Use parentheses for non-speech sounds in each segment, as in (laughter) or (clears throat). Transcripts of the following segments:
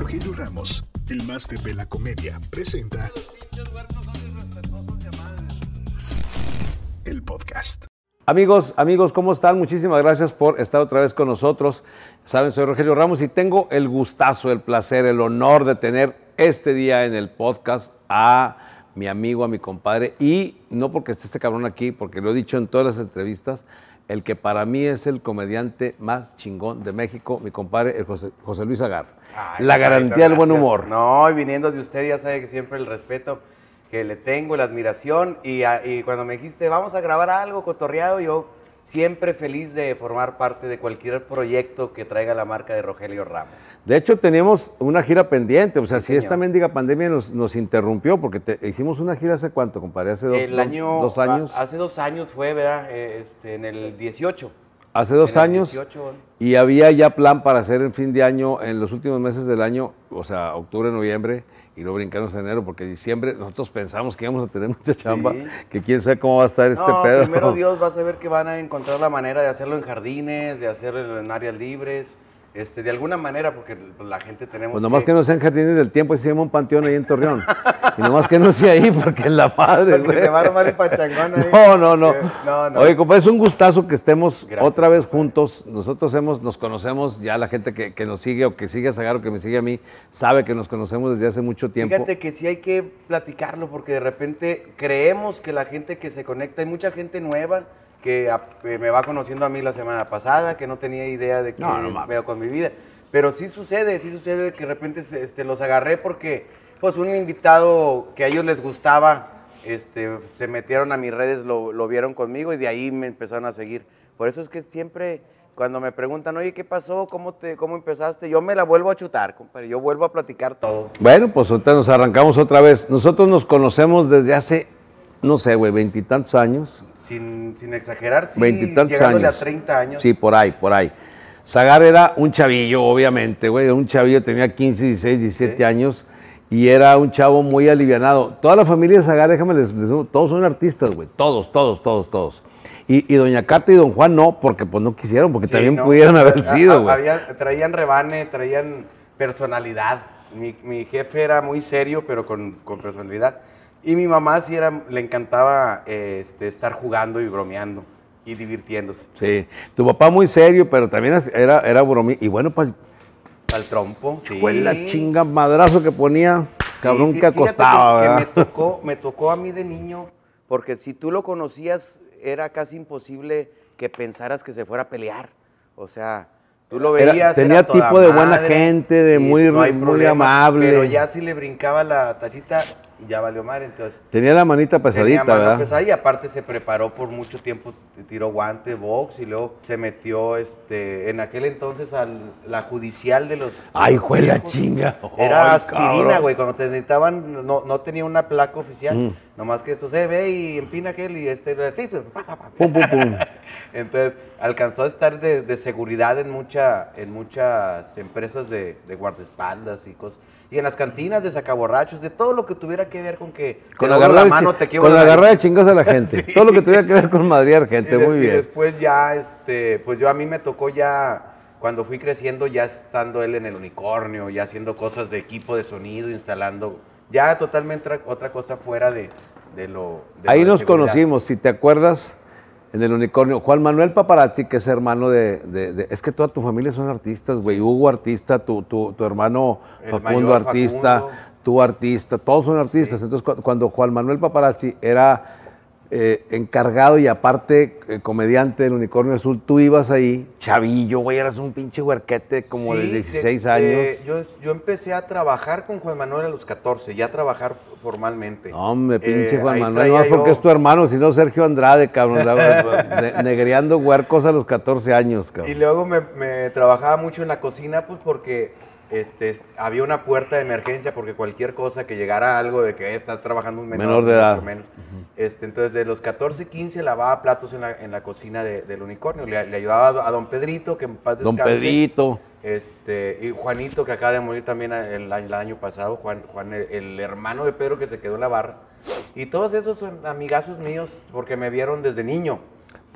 Rogelio Ramos, el máster de la comedia, presenta el podcast. Amigos, amigos, ¿cómo están? Muchísimas gracias por estar otra vez con nosotros. Saben, soy Rogelio Ramos y tengo el gustazo, el placer, el honor de tener este día en el podcast a mi amigo, a mi compadre, y no porque esté este cabrón aquí, porque lo he dicho en todas las entrevistas, el que para mí es el comediante más chingón de México, mi compadre, el José, José Luis Agar. Ay, la garantía del buen humor. No, y viniendo de usted ya sabe que siempre el respeto que le tengo, la admiración. Y, y cuando me dijiste, vamos a grabar algo cotorreado, yo siempre feliz de formar parte de cualquier proyecto que traiga la marca de Rogelio Ramos. De hecho, teníamos una gira pendiente, o sea, Sí, si esta señor. mendiga pandemia nos, nos interrumpió, porque te- hicimos una gira hace cuánto, compadre, hace dos, el año, dos años. a- hace dos años fue, ¿verdad? Este, en el 18. hace dos en el años. 18, Y había ya plan para hacer en fin de año, en los últimos meses del año, o sea, octubre, noviembre, y luego brincarnos en enero, porque diciembre nosotros pensamos que íbamos a tener (laughs) mucha chamba, que quién sabe cómo va a estar este no, pedo. primero (laughs) Dios va a saber que van a encontrar la manera de hacerlo en jardines, de hacerlo en áreas libres, este, de alguna manera, porque pues, la gente tenemos Pues nomás que no sean jardines del tiempo, y se llama un panteón ahí en Torreón. y nomás que no sea ahí, porque en la madre, Porque güey. te va a armar el pachangón ahí. No, no, no. No, no. Oye, es un gustazo que estemos Gracias, otra vez juntos. Nosotros hemos, nos conocemos, ya la gente que, que nos sigue o que sigue a Zagar o que me sigue a mí, sabe que nos conocemos desde hace mucho tiempo. Fíjate que sí hay que platicarlo porque de repente creemos que la gente que se conecta, hay mucha gente nueva que a- eh, me va conociendo a mí la semana pasada, que no tenía idea de que No, no veo con mi vida. Pero sí sucede, sí sucede que de repente este, los agarré porque pues un invitado que a ellos les gustaba, este, se metieron a mis redes, lo, lo vieron conmigo y de ahí me empezaron a seguir. Por eso es que siempre cuando me preguntan, oye, ¿qué pasó? ¿Cómo, te, cómo empezaste? Yo me la vuelvo a chutar, compadre. Yo vuelvo a platicar todo. Bueno, pues ahorita nos arrancamos otra vez. Nosotros nos conocemos desde hace, no sé, güey, veintitantos años. Sin, sin exagerar, sí, Veintitantos llegándole años. a 30 años. Sí, por ahí, por ahí. Zagar era un chavillo, obviamente, güey. Un chavillo, tenía 15, 16, 17 Sí. años. Y era un chavo muy alivianado. Toda la familia de Zagar, déjame les, les todos son artistas, güey. Todos, todos, todos, todos. Y, y doña Cata y don Juan no, porque pues no quisieron, porque Sí, también ¿no? pudieron haber Ha- sido, güey. traían rebane, traían personalidad. Mi, mi jefe era muy serio, pero con, con personalidad. Y mi mamá sí era, le encantaba este, estar jugando y bromeando y divirtiéndose. Sí. Tu papá muy serio, pero también era, era. Y bueno, pues, Al trompo, sí. fue la chinga madrazo que ponía, cabrón Sí, que acostaba, que- que ¿verdad? me, tocó, me tocó a mí de niño, porque si tú lo conocías, era casi imposible que pensaras que se fuera a pelear. O sea, tú lo Era- veías. tenía era tipo de buena gente, de muy- hay muy problema, amable. Pero ya si le brincaba la tachita, ya valió madre. Entonces, Tenía la manita tenía pesadita, mano ¿verdad? pesada y aparte se preparó por mucho tiempo, tiró guante, box y luego se metió este, en aquel entonces a la judicial de los. Ay, fue la chinga. Era Ay, aspirina, cabrón. güey. Cuando te necesitaban, no, no tenía una placa oficial. Mm. Nomás que esto se ve y empina aquel y este. Sí, pues, pa, pa, pa. Pum, pum, pum. (laughs) Entonces, alcanzó a estar de, de seguridad en, mucha, en muchas empresas de, de guardaespaldas y cosas. Y en las cantinas de sacaborrachos, de todo lo que tuviera que ver con que te Con la, garra de, mano, te con la nariz. garra de chingas a la gente. (laughs) Sí. Todo lo que tuviera que ver con madrear Y gente, muy y bien. después ya, este, pues yo a mí me tocó ya, cuando fui creciendo, ya estando él en el unicornio, ya haciendo cosas de equipo de sonido, instalando, ya totalmente otra- otra cosa fuera de, de lo... de Ahí lo de nos seguridad. conocimos, si te acuerdas, en el unicornio. Juan Manuel Paparazzi, que es hermano de, de- de- Es que toda tu familia son artistas, güey. Hugo artista, tu, tu, tu hermano El Facundo artista, Facundo. tú artista, todos son artistas. Sí. Entonces, cu- cuando Juan Manuel Paparazzi era eh, encargado y aparte eh, comediante del Unicornio Azul, tú ibas ahí, chavillo, güey, eras un pinche huerquete como de Sí, 16 de- años. de- yo, yo empecé a trabajar con Juan Manuel a los 14, ya a trabajar formalmente. No, hombre, pinche Eh, Juan ahí Manuel, no traía porque yo- es tu hermano, sino Sergio Andrade, cabrón, (laughs) ne- negreando huercos a los 14 años, Y cabrón. luego me, me trabajaba mucho en la cocina, pues porque este, había una puerta de emergencia, porque cualquier cosa que llegara algo de que está trabajando un menor, Menor de edad. este, entonces, de los 14, 15 lavaba platos en la, en la cocina de- del unicornio. Le, le ayudaba a don Pedrito, que en paz Don descanse. Pedrito. Este, y Juanito, que acaba de morir también el, año- el año pasado, Juan, Juan el, el hermano de Pedro que se quedó en la barra. Y todos esos son amigazos míos porque me vieron desde niño.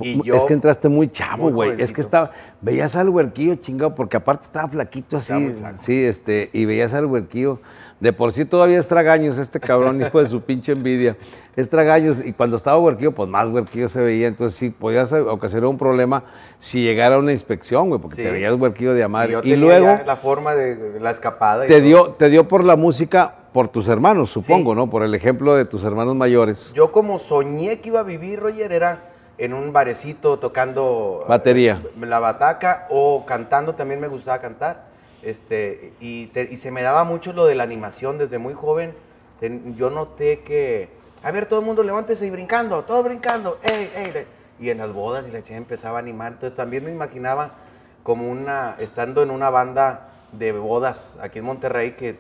Y yo, es que entraste muy chavo, güey. Es que estaba, veías al huerquillo chingado, porque aparte estaba flaquito así. Sí, este, y veías al huerquillo. De por sí todavía es tragaños este cabrón, hijo de su (laughs) pinche envidia. Es tragaños, y cuando estaba huerquillo, pues más huerquillo se veía. Entonces sí, podías ocasionar un problema si llegara una inspección, güey, porque Sí. te veías huerquillo de amar. Y, luego la forma de, la escapada. y te todo. dio, te dio por la música por tus hermanos, supongo, ¿no? Por el ejemplo de tus hermanos mayores. Yo como soñé que iba a vivir, Roger, era en un barecito tocando... Batería. eh, la bataca o cantando, también me gustaba cantar. Este, y, te- y se me daba mucho lo de la animación desde muy joven. Ten- yo noté que, a ver, todo el mundo levántese y brincando, todos brincando, ey, ey. Y en las bodas y la gente empezaba a animar. Entonces también me imaginaba como una, estando en una banda de bodas aquí en Monterrey, que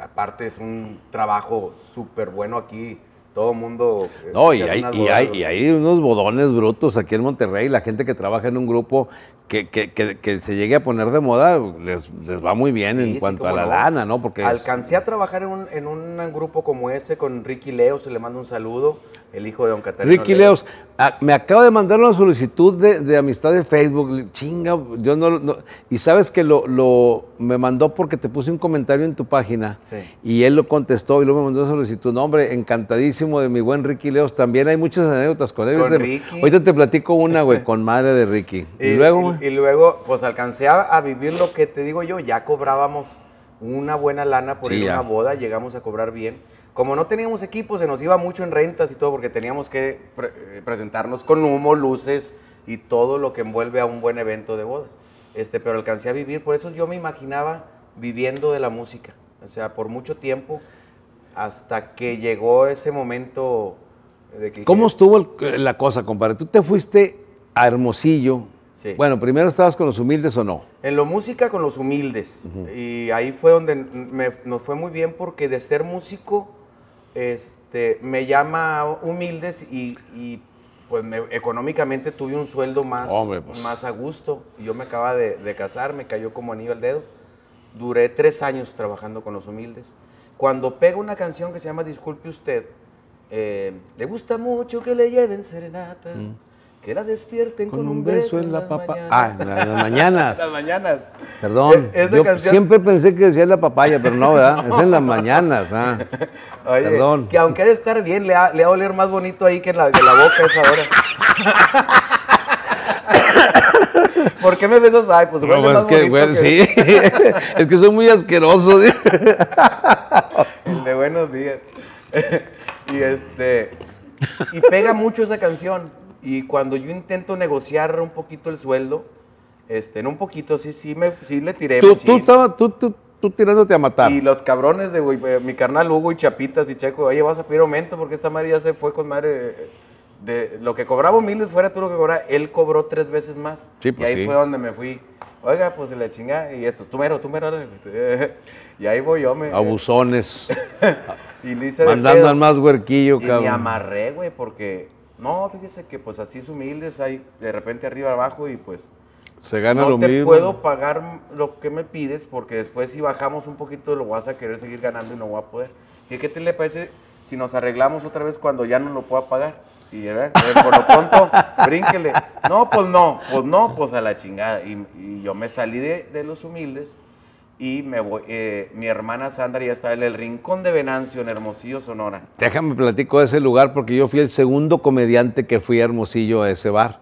aparte es un trabajo súper bueno aquí. Todo mundo... eh, No, y hay, y, hay, y hay unos bodones brutos aquí en Monterrey, la gente que trabaja en un grupo que, que, que- que se llegue a poner de moda, les, les va muy bien Sí, en sí, cuanto a la no. lana, ¿no? Porque es- Alcancé a trabajar en un, en un grupo como ese con Ricky Leos, le mando un saludo, el hijo de don Catarino. Ricky Leos, ah, me acaba de mandar una solicitud de, de amistad de Facebook. Chinga, yo no, no- Y sabes que lo, lo- me mandó porque te puse un comentario en tu página Sí. y él lo contestó y luego me mandó una solicitud. No, hombre, encantadísimo de mi buen Ricky Leos. También hay muchas anécdotas con él. Con ahorita, Ricky. ahorita te platico una, güey, con madre de Ricky. (laughs) Y, Y, luego, y- y luego, pues alcancé a, a vivir lo que te digo yo, ya cobrábamos una buena lana por Sí, ir a una boda, llegamos a cobrar bien. Como no teníamos equipo, se nos iba mucho en rentas y todo, porque teníamos que pre- eh, presentarnos con humo, luces y todo lo que envuelve a un buen evento de bodas. Este, pero alcancé a vivir, por eso yo me imaginaba viviendo de la música, o sea, por mucho tiempo, hasta que llegó ese momento de que... ¿cómo estuvo el- la cosa, compadre? Tú te fuiste a Hermosillo. Sí. Bueno, primero estabas con los humildes o no. En lo música con los humildes. Y ahí fue donde me- nos fue muy bien porque de ser músico, este, me llama humildes y, y, pues me- económicamente tuve un sueldo más, Hombre, pues. más a gusto. Yo me acaba de, de casar, me cayó como anillo al dedo. Duré tres años trabajando con los humildes. Cuando pego una canción que se llama Disculpe usted, eh, le gusta mucho que le lleven serenata, que la despierten Con un beso en la las papa. mañanas. Ah, en la- en las mañanas. (laughs) Las mañanas. Perdón, Es- yo canción- siempre pensé que decía la papaya, pero no, ¿verdad? Es en las mañanas. ah. (laughs) Oye, Perdón. que aunque ha de estar bien, le ha, le ha de oler más bonito ahí que en la, que la boca a esa hora. (laughs) ¿Por qué me besas? Ay, pues No, pues es que, que sí, es que soy muy asqueroso. ¿sí? el de buenos días. y este, y pega mucho esa canción. Y cuando yo intento negociar un poquito el sueldo, este, en un poquito, sí, sí, me, sí le tiré Tú, tú, estabas- tú, tú, tú tirándote a matar. Y los cabrones de güey, eh, mi carnal Hugo y Chapitas y Checo, oye, vas a pedir aumento porque esta madre ya se fue con madre. eh, De lo que cobraba miles fuera tú lo que cobraba, él cobró tres veces más. Sí, y pues ahí sí. fue donde me fui. Oiga, pues de la chingada. Y esto, tú mero, tú mero. (laughs) Y ahí voy yo, me. Abusones. (laughs) Y le hice de Mandando al más huerquillo, Y me cabrón. amarré, güey, porque. No, fíjese que pues así es humildes, hay de repente arriba abajo y pues Se gana no lo te mismo. puedo pagar lo que me pides porque después si bajamos un poquito lo vas a querer seguir ganando y no voy a poder. ¿Y qué te le parece si nos arreglamos otra vez cuando ya no lo pueda pagar? Y a ver, a ver, por lo pronto, (laughs) brínquele. No, pues no, pues no, pues a la chingada. Y, y yo me salí de, de los humildes y me voy, eh, mi hermana Sandra ya estaba en el Rincón de Venancio, en Hermosillo, Sonora. Déjame platico de ese lugar porque yo fui el segundo comediante que fui a Hermosillo a ese bar.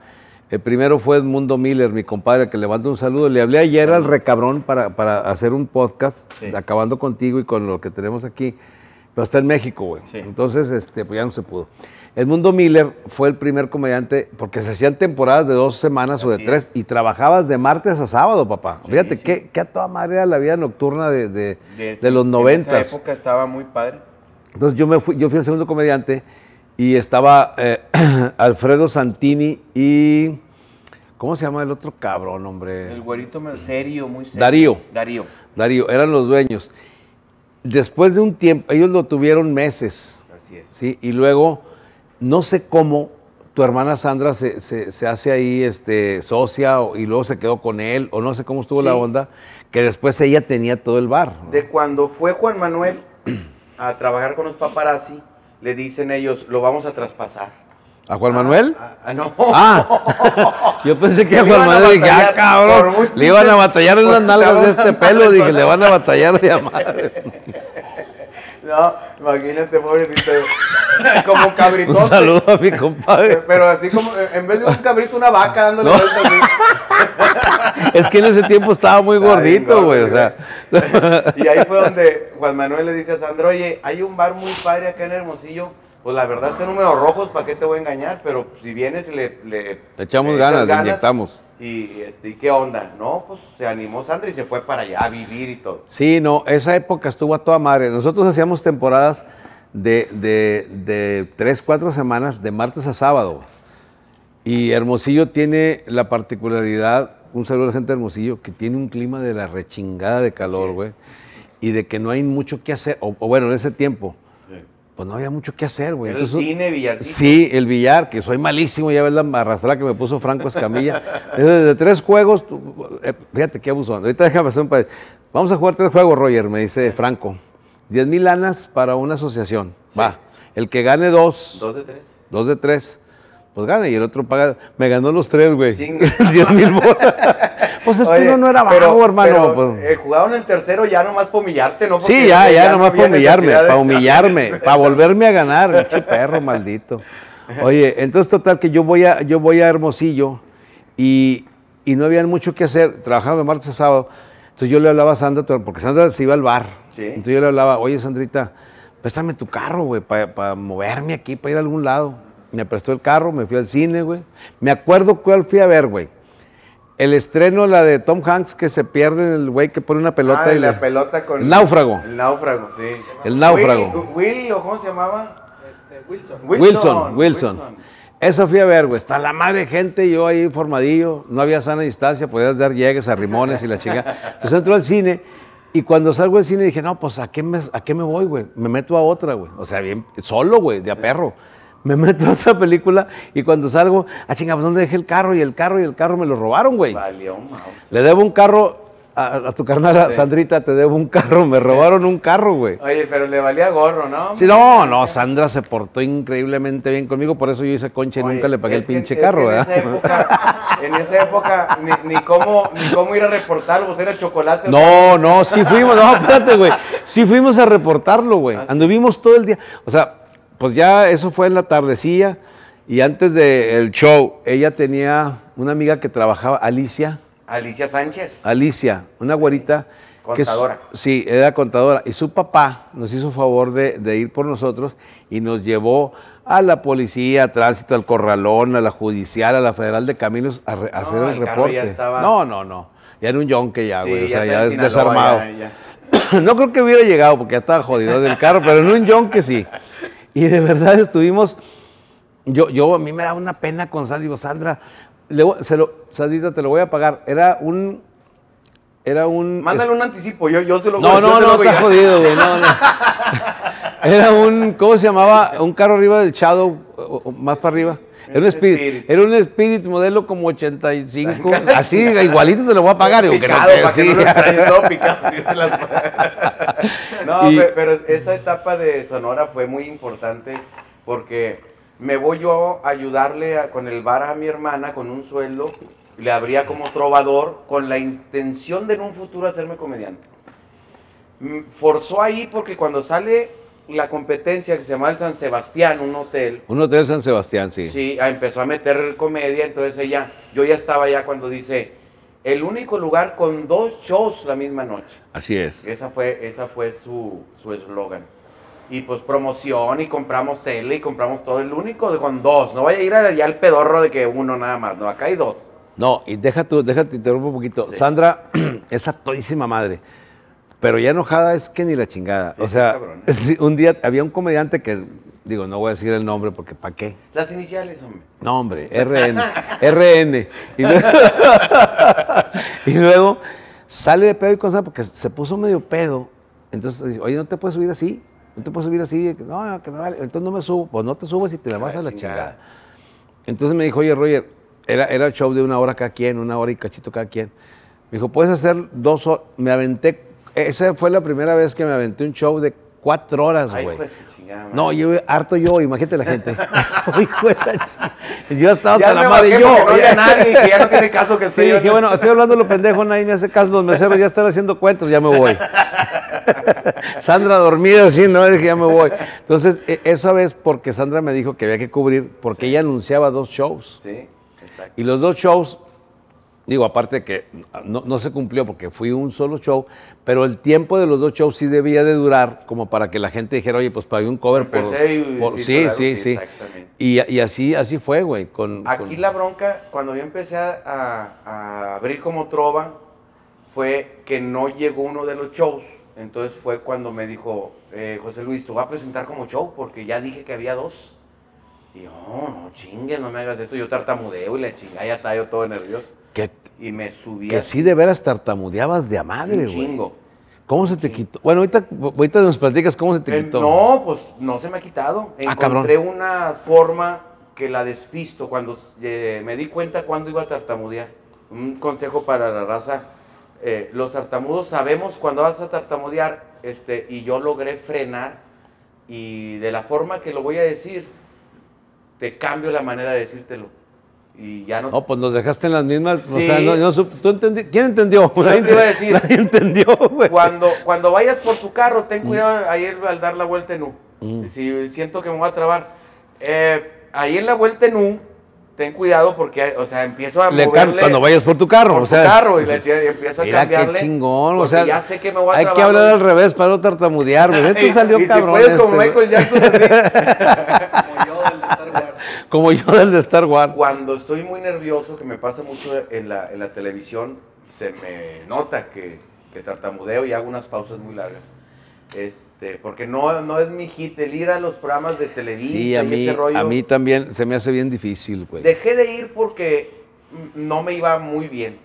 El primero fue Edmundo Miller, mi compadre, que le mando un saludo. Le hablé ayer al recabrón para, para hacer un podcast, Sí. acabando contigo y con lo que tenemos aquí. Pero está en México, güey. Sí. Entonces, este, pues ya no se pudo. Edmundo Miller fue el primer comediante, porque se hacían temporadas de dos semanas o de Así tres, es. y trabajabas de martes a sábado, papá. Sí, Fíjate, sí. Qué, qué a toda madre era la vida nocturna de, de- De- de los En noventas. esa época estaba muy padre. Entonces yo me fui, yo fui el segundo comediante y estaba eh, (clears throat) Alfredo Santini y ¿cómo se llama el otro cabrón, hombre? El güerito serio, muy serio. Darío. Darío. Darío, eran los dueños. Después de un tiempo, ellos lo tuvieron meses, Así es. ¿sí? Y luego, no sé cómo, tu hermana Sandra se, se- se hace ahí este, socia o- y luego se quedó con él, o no sé cómo estuvo la onda, que después ella tenía todo el bar. De cuando fue Juan Manuel a trabajar con los paparazzi, le dicen ellos, lo vamos a traspasar. ¿A Juan Manuel? Ah, ah, no. Ah, (laughs) yo pensé que a Juan a Manuel dije, ah, cabrón, le iban a batallar en las nalgas de este pelo, dije, le van a batallar de a madre. (laughs) No, imagínate, pobrecito. (laughs) como un cabrito. Un saludo a mi compadre. Pero así como, en vez de un cabrito, una vaca dándole No. vueltas. así. (laughs) Es que en ese tiempo estaba muy gordito, güey, o sea. Y ahí fue donde Juan Manuel le dice a Sandro, oye, hay un bar muy padre acá en Hermosillo. Pues la verdad es que números rojos, ¿para qué te voy a engañar? Pero si vienes le, le echamos le ganas, echas le inyectamos. Y, este, ¿y qué onda? No, pues se animó Sandra y se fue para allá a vivir y todo. Sí, no, esa época estuvo a toda madre. Nosotros hacíamos temporadas de, de, de tres, cuatro semanas, de martes a sábado. Y Hermosillo tiene la particularidad, un saludo a la gente de Hermosillo, que tiene un clima de la rechingada de calor, güey. Y de que no hay mucho que hacer, o, o bueno, en ese tiempo, pues no había mucho que hacer, güey. El cine, Villarcito. Sí, el billar, que soy malísimo, ya ves la arrastrada que me puso Franco Escamilla. (laughs) Desde tres juegos, eh, fíjate qué abusón. Ahorita déjame hacer un pa- Vamos a jugar tres juegos, Roger, me dice Franco. Diez mil lanas para una asociación. Sí. Va. El que gane dos, Dos de tres. dos de tres, pues gana. Y el otro paga. Me ganó los tres, güey. (laughs) Diez mil bolas. (laughs) Pues es que Oye, uno no era pero- vago, hermano. pero, pues. eh, jugaban el tercero ya nomás para humillarte, ¿no? Porque Sí, ya, ya, no nomás había para humillarme, para humillarme, (laughs) para volverme a ganar, pinche perro maldito. Oye, entonces total que yo voy a, yo voy a Hermosillo y, y no había mucho que hacer, trabajaba de martes a sábado, entonces yo le hablaba a Sandra, porque Sandra se iba al bar, Sí. entonces yo le hablaba, oye Sandrita, préstame tu carro, güey, para moverme aquí, para ir a algún lado. Me prestó el carro, me fui al cine, güey. Me acuerdo cuál fui a ver, güey. El estreno, la de Tom Hanks, que se pierde el güey que pone una pelota Ah, y la le- pelota con... El náufrago. El náufrago, sí. El náufrago. Will, Will, ¿o cómo se llamaba? Este, Wilson. Wilson, Wilson. Eso fui a ver, güey. Está la madre de gente, yo ahí formadillo, no había sana distancia, podías dar llegues a rimones y la chica. Entonces entro al cine y cuando salgo del cine dije, no, pues ¿a qué me, a qué me voy, güey? Me meto a otra, güey. O sea, bien, solo, güey, de a perro. Me meto a otra película y cuando salgo, ah, chinga, pues ¿dónde dejé el carro? Y el carro y el carro me lo robaron, güey. Valió mouse. Le debo un carro a, a tu carnal, a Sí. Sandrita, te debo un carro. Me robaron un carro, güey. Oye, pero le valía gorro, ¿no? Sí, no, no, Sandra se portó increíblemente bien conmigo, por eso yo hice concha y Oye, nunca le pagué el pinche que carro, en ¿verdad? Esa época, en esa época, ni, ni cómo, ni cómo ir a reportarlo, pues era chocolate. No, no, sí fuimos, no, espérate, güey. Sí fuimos a reportarlo, güey. Ah. Anduvimos todo el día. O sea, pues ya eso fue en la tardecilla y antes del show, ella tenía una amiga que trabajaba, Alicia, Alicia Sánchez. Alicia, una güerita. que Contadora. sí, era contadora. Y su papá nos hizo favor de, de ir por nosotros y nos llevó a la policía, a tránsito, al corralón, a la judicial, a la federal de caminos a, re- a No, hacer el, reporte. ya estaba- No, no, no. Ya era un yonque ya, Sí, güey. o sea, ya, es desarmado. ya, ya. (coughs) no creo que hubiera llegado porque ya estaba jodido del carro, pero en un yonque sí. (laughs) Y de verdad estuvimos. Yo, yo a mí me da una pena con Sandra. Digo, Sandra, le voy- se lo, Sandrita, te lo voy a pagar. Era un. Era un. Mándale un anticipo, yo, yo se lo No, yo no, no, voy está jodido, güey. No, no. (laughs) Era un, ¿cómo se llamaba? Un carro arriba del Shadow, más para arriba. Era un Spirit. Spirit. Era un Spirit modelo como 85. Así, (laughs) igualito te lo voy a pagar. digo, que no picado, te- para que sí. no lo extrañes, todo picado. así de las- (laughs) no, Y- pe- pero esa etapa de Sonora fue muy importante porque me voy yo a ayudarle a- con el bar a mi hermana con un sueldo, le abría como trovador con la intención de en un futuro hacerme comediante. Mm, Forzó ahí porque cuando sale la competencia que se llama el San Sebastián, un hotel, Un hotel San Sebastián, sí. Sí, ah, empezó a meter comedia, entonces ella, yo ya estaba ya cuando dice, el único lugar con dos shows la misma noche. Así es. Esa fue, esa fue su su eslogan. y pues promoción y compramos tele y compramos todo, el único de con dos, no vaya a ir allá al pedorro de que uno nada más, no, acá hay dos. No, y deja tú, déjate, interrumpo un poquito. Sí. Sandra (clears throat) es a todísima madre. Pero ya enojada es que ni la chingada. Sí, o sea, (laughs) un día había un comediante que, digo, no voy a decir el nombre porque ¿para qué? Las iniciales, hombre. No, hombre, RN. RN. Y luego, (laughs) y luego sale de pedo y cosas porque se puso medio pedo. Entonces dice, oye, no te puedes subir así. No te puedes subir así. No, que me vale. Entonces no me subo. Pues no te subas y te me vas a la chingada. chingada. Entonces me dijo, oye, Roger, era, era el show de una hora cada quien, una hora y cachito cada quien. Me dijo, puedes hacer dos horas. Me aventé, esa fue la primera vez que me aventé un show de Cuatro horas, güey. pues. No, yo harto yo, imagínate la gente. (laughs) (laughs) Hijo de la yo estaba la madre bajé yo. no había nadie, que ya no tiene caso que Sí, esté dije, bueno, estoy hablando lo pendejo, nadie me hace caso, los meseros ya están haciendo cuentos, ya me voy. (laughs) Sandra dormida así, no, dije, ya me voy. Entonces, e- esa vez porque Sandra me dijo que había que cubrir, porque ella anunciaba dos shows. Sí, exacto. Y los dos shows, digo, aparte que no, no se cumplió porque fui un solo show, pero el tiempo de los dos shows sí debía de durar como para que la gente dijera, oye, pues pagué un cover por... Empecé y- por- sí, sí, sí, sí, sí. exactamente. Y, y así, así fue, güey. Con, Aquí con- la bronca, cuando yo empecé a, a- abrir como trova, fue que no llegó uno de los shows. Entonces fue cuando me dijo, eh, José Luis, tú vas a presentar como show porque ya dije que había dos. Y yo, no, no chingues, no me hagas esto. Yo tartamudeo y la chingada ya yo todo nervioso. que, Y me subí que sí de veras tartamudeabas de a madre, güey. chingo. ¿Cómo se te quitó? Bueno, ahorita, ahorita nos platicas cómo se te Eh, quitó. no, pues no se me ha quitado. Ah, cabrón. Encontré una forma que la despisto cuando eh, me di cuenta cuando iba a tartamudear. Un consejo para la raza. eh, los tartamudos sabemos cuando vas a tartamudear este, y yo logré frenar y de la forma que lo voy a decir, te cambio la manera de decírtelo. Y ya no... No, pues nos dejaste en las mismas. O Sí. sea, no, no ¿tú entendí? ¿Quién entendió? Sí, yo te iba a decir. Nadie entendió, güey. Cuando, cuando vayas por tu carro, ten cuidado ayer al dar la vuelta en U. Mm. Si siento que me voy a trabar. Eh, ahí en la vuelta en U, ten cuidado porque, o sea, empiezo a Le moverle cuando vayas por tu carro, por o sea. tu carro y, le, y empiezo a Mira qué cambiarle. chingón, o sea. ya sé que me voy a Hay que hablar al revés para no tartamudear, güey. (laughs) Esto Y- salió y cabrón. si puedes como este, güey. Michael Jackson así. (laughs) Como yo del de Star Wars. Cuando estoy muy nervioso, que me pasa mucho en la, en la televisión, se me nota que, que tartamudeo y hago unas pausas muy largas. Este, porque no, no es mi hit el ir a los programas de Televisa Sí, a y mí, ese rollo. a mí también se me hace bien difícil, güey. Dejé de ir porque no me iba muy bien.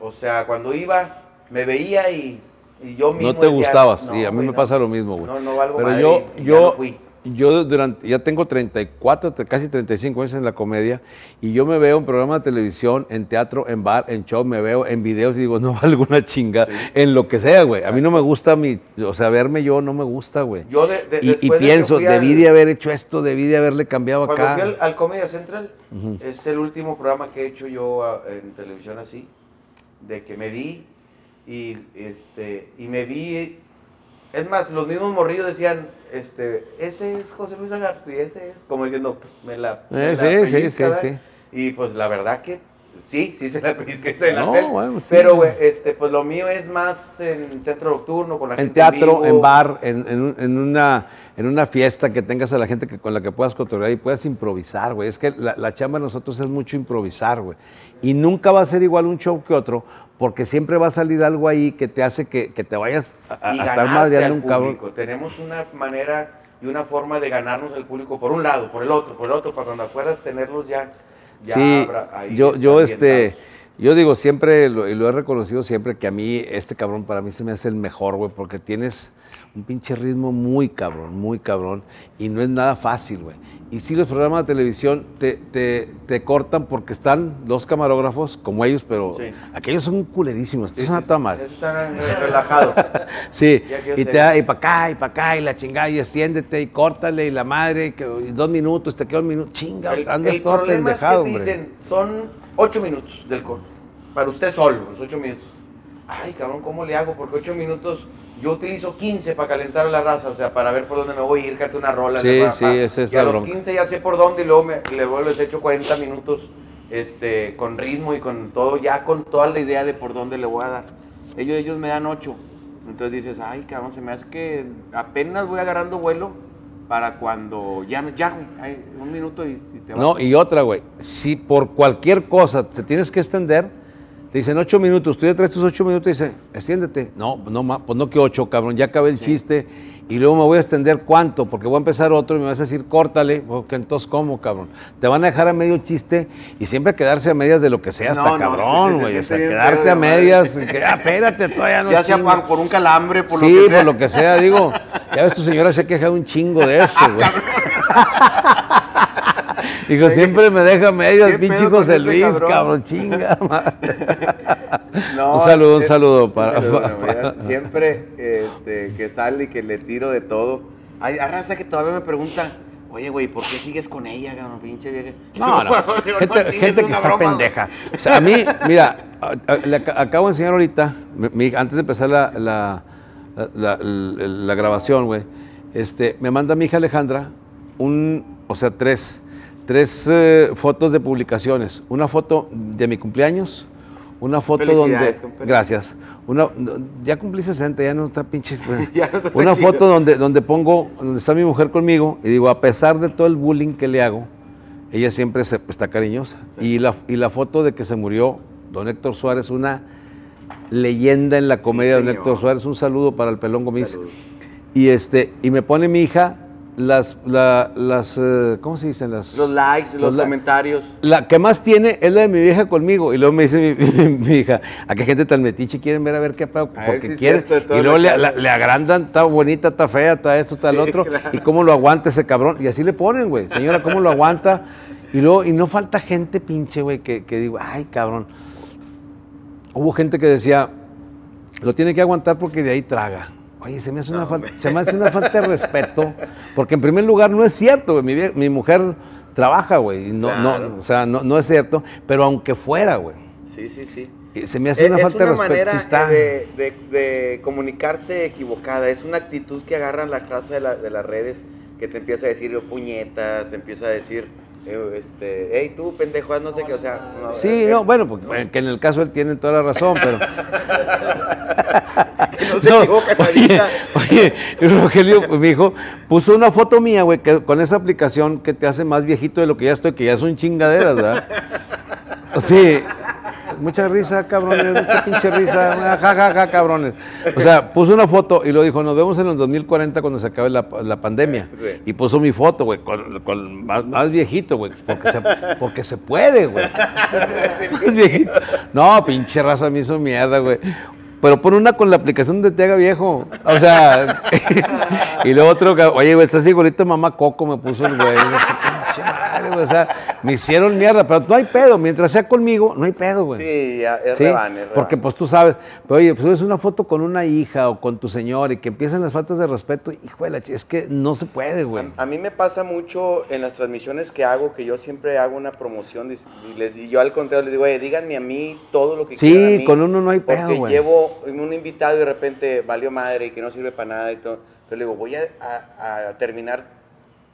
O sea, cuando iba, me veía y, y yo mismo No te decía, gustabas, "No, sí, a mí güey, me no". pasa lo mismo, güey. No, no valgo Pero yo, y yo, fui. Yo durante, ya tengo 34, te- casi 35 años en la comedia y yo me veo en programa de televisión, en teatro, en bar, en show, me veo en videos y digo, no (laughs) valgo una chinga, en lo que sea, güey. A mí no me gusta mi, o sea, verme yo no me gusta, güey. Yo de- de- Y, y de pienso, al- debí de haber hecho esto, debí de haberle cambiado Cuando acá. fui al, al Comedia Central, es el último programa que he hecho yo a- en televisión así, de que me vi y este y me vi, es más, los mismos morrillos decían, este, ese es José Luis Agar, sí, ese es, como diciendo, "Pues, me la, me Eh, la sí, sí, pellizca, sí, ¿verdad?". sí. Y pues la verdad que sí, sí se la pellizqué en la No, bueno, sí. pero güey, este, pues lo mío es más en centro nocturno, con la en gente teatro, vivo. en bar, en, en un- en una, en una fiesta que tengas a la gente que, con la que puedas cotorrear y puedas improvisar, güey. Es que la, la chamba de nosotros es mucho improvisar, güey. Y nunca va a ser igual un show que otro, porque siempre va a salir algo ahí que te hace que, que te vayas a, a estar madreando un cabrón. Tenemos una manera y una forma de ganarnos al público por un lado, por el otro, por el otro, para cuando puedas tenerlos ya, ya sí, ahí yo, yo, este, yo digo siempre, lo- y lo he reconocido siempre, que a mí, este cabrón para mí se me hace el mejor, güey, porque tienes un pinche ritmo muy cabrón, muy cabrón, y no es nada fácil, güey. Y sí, los programas de televisión te, te, te cortan porque están los camarógrafos, como ellos, pero Sí. aquellos son culerísimos, Sí, son sí, Están eh, relajados. (laughs) Sí, y te da, y para acá, y para acá, y la chingada, y extiéndete, y córtale, y la madre, y que, y dos minutos, te queda un minuto, chinga, El, andas el todo problema pendejado, es que dicen, son ocho minutos del corte, para usted solo, los ocho minutos. Ay, cabrón, ¿cómo le hago? Porque ocho minutos, yo utilizo 15 para calentar a la raza, o sea, para ver por dónde me voy a ir, carte una rola. Sí, le va, sí, esa es y a la los bronca. 15 ya sé por dónde y luego me, le vuelvo, les echo 40 minutos este, con ritmo y con todo, ya con toda la idea de por dónde le voy a dar. Ellos, ellos me dan 8. Entonces dices, ay, cabrón, se me hace que apenas voy agarrando vuelo para cuando ya, ya, güey, un minuto y, y te vas. No, y otra, güey, si por cualquier cosa te tienes que extender, te dicen ocho minutos, tú ya traes tus ocho minutos y dicen, extiéndete. No, no, ma- pues no que ocho, cabrón, ya acabé el chiste y luego me voy a extender cuánto, porque voy a empezar otro y me vas a decir, córtale, porque entonces, ¿cómo, cabrón? Te van a dejar a medio chiste y siempre quedarse a medias de lo que sea, No, hasta no, cabrón, güey. O sea, quedarte a de medias, que, ah, espérate, todavía no ya sea chingues". pa- por un calambre, por sí, lo que sea. por lo que sea, digo. Ya ves, tu señora se ha quejado un chingo de eso, (laughs) güey. Digo, siempre me deja ¿Qué pinche José Luis, cabrón? cabrón, chinga. (laughs) No, un saludo, un saludo para. Siempre este, que sale y que le tiro de todo. Hay hay raza que todavía me pregunta, oye, güey, ¿por qué sigues con ella, cabrón, pinche vieja? No, no, Digo, (laughs) gente, chingues, gente que está broma, pendeja. O sea, a mí, mira, le ac- acabo de enseñar ahorita, mi- antes de empezar la, la- la- la grabación, güey, este, me manda mi hija Alejandra un, o sea, tres, tres eh, fotos de publicaciones. Una foto de mi cumpleaños, una foto donde... Compadre. Gracias. Una, ya cumplí 60, ya no está pinche... (laughs) Ya no está una chido. foto donde, donde pongo, donde está mi mujer conmigo y digo, a pesar de todo el bullying que le hago, ella siempre se, está cariñosa. Y, la, y la foto de que se murió don Héctor Suárez, una leyenda en la comedia de don. Héctor Suárez, un saludo para el pelón Gomis. Salud. Y, este, y me pone mi hija las, la- las eh, ¿cómo se dicen? Las, Los likes, los, Los comentarios. la que más tiene es la de mi vieja conmigo. Y luego me dice (laughs) mi, mi- mi hija, ¿a qué gente tan metiche quieren ver a ver qué pedo? Porque si quieren. Y luego le, la- agrandan, está bonita, está fea, está esto, está el Sí, otro. claro. Y cómo lo aguanta ese cabrón. Y así le ponen, güey. Señora, ¿cómo lo aguanta? Y luego, y no falta gente pinche, güey, que, que digo, ay, cabrón. Hubo gente que decía, lo tiene que aguantar porque de ahí traga. Oye, se me hace, una, falta, se me hace una falta de respeto, porque en primer lugar no es cierto, güey. Mi, mi mujer trabaja, güey, y no, Claro. no, o sea, no, no es cierto, pero aunque fuera, güey, Sí, sí, sí. se me hace una Es- falta de una respeto. manera sí está. eh, de, de- de comunicarse equivocada, es una actitud que agarran la casa de, la- de las redes que te empieza a decir oh, puñetas, te empieza a decir, este, hey tú pendejo, no sé qué, o sea... no, Sí, eh, no, bueno, pues, eh, que en el caso él tiene toda la razón, pero... (laughs) que no se equivoca oye, oye, Rogelio, pues, mi hijo, puso una foto mía, güey, que con esa aplicación que te hace más viejito de lo que ya estoy, que ya son chingaderas, ¿verdad? (laughs) Sí, mucha risa, cabrones, mucha pinche risa, ja, ja, ja, cabrones. O sea, puso una foto y lo dijo, nos vemos en el 2040 cuando se acabe la, la pandemia. Sí. Y puso mi foto, güey, con, con más, más viejito, güey, porque se, porque se puede, güey. (laughs) Más viejito. No, pinche raza me hizo mierda, güey. Pero pon una con la aplicación de te haga viejo. O sea, (laughs) y luego otro, que, oye, güey, estás igualito mamá Coco, me puso el güey. O sea, me hicieron mierda, pero no hay pedo. Mientras sea conmigo, no hay pedo, güey. Sí, ya, es ¿Sí? rebane, es Porque rebane. pues tú sabes, pero oye, pues subes una foto con una hija o con tu señor y que empiezan las faltas de respeto, hijo de la chi- es que no se puede, güey. A, a mí me pasa mucho en las transmisiones que hago, que yo siempre hago una promoción y, les, y yo al contrario les digo, oye, díganme a mí todo lo que Sí, quieran mí, con uno no hay pedo, Porque güey. llevo un invitado y de repente valió madre y que no sirve para nada y todo. Entonces le digo, voy a, a- a terminar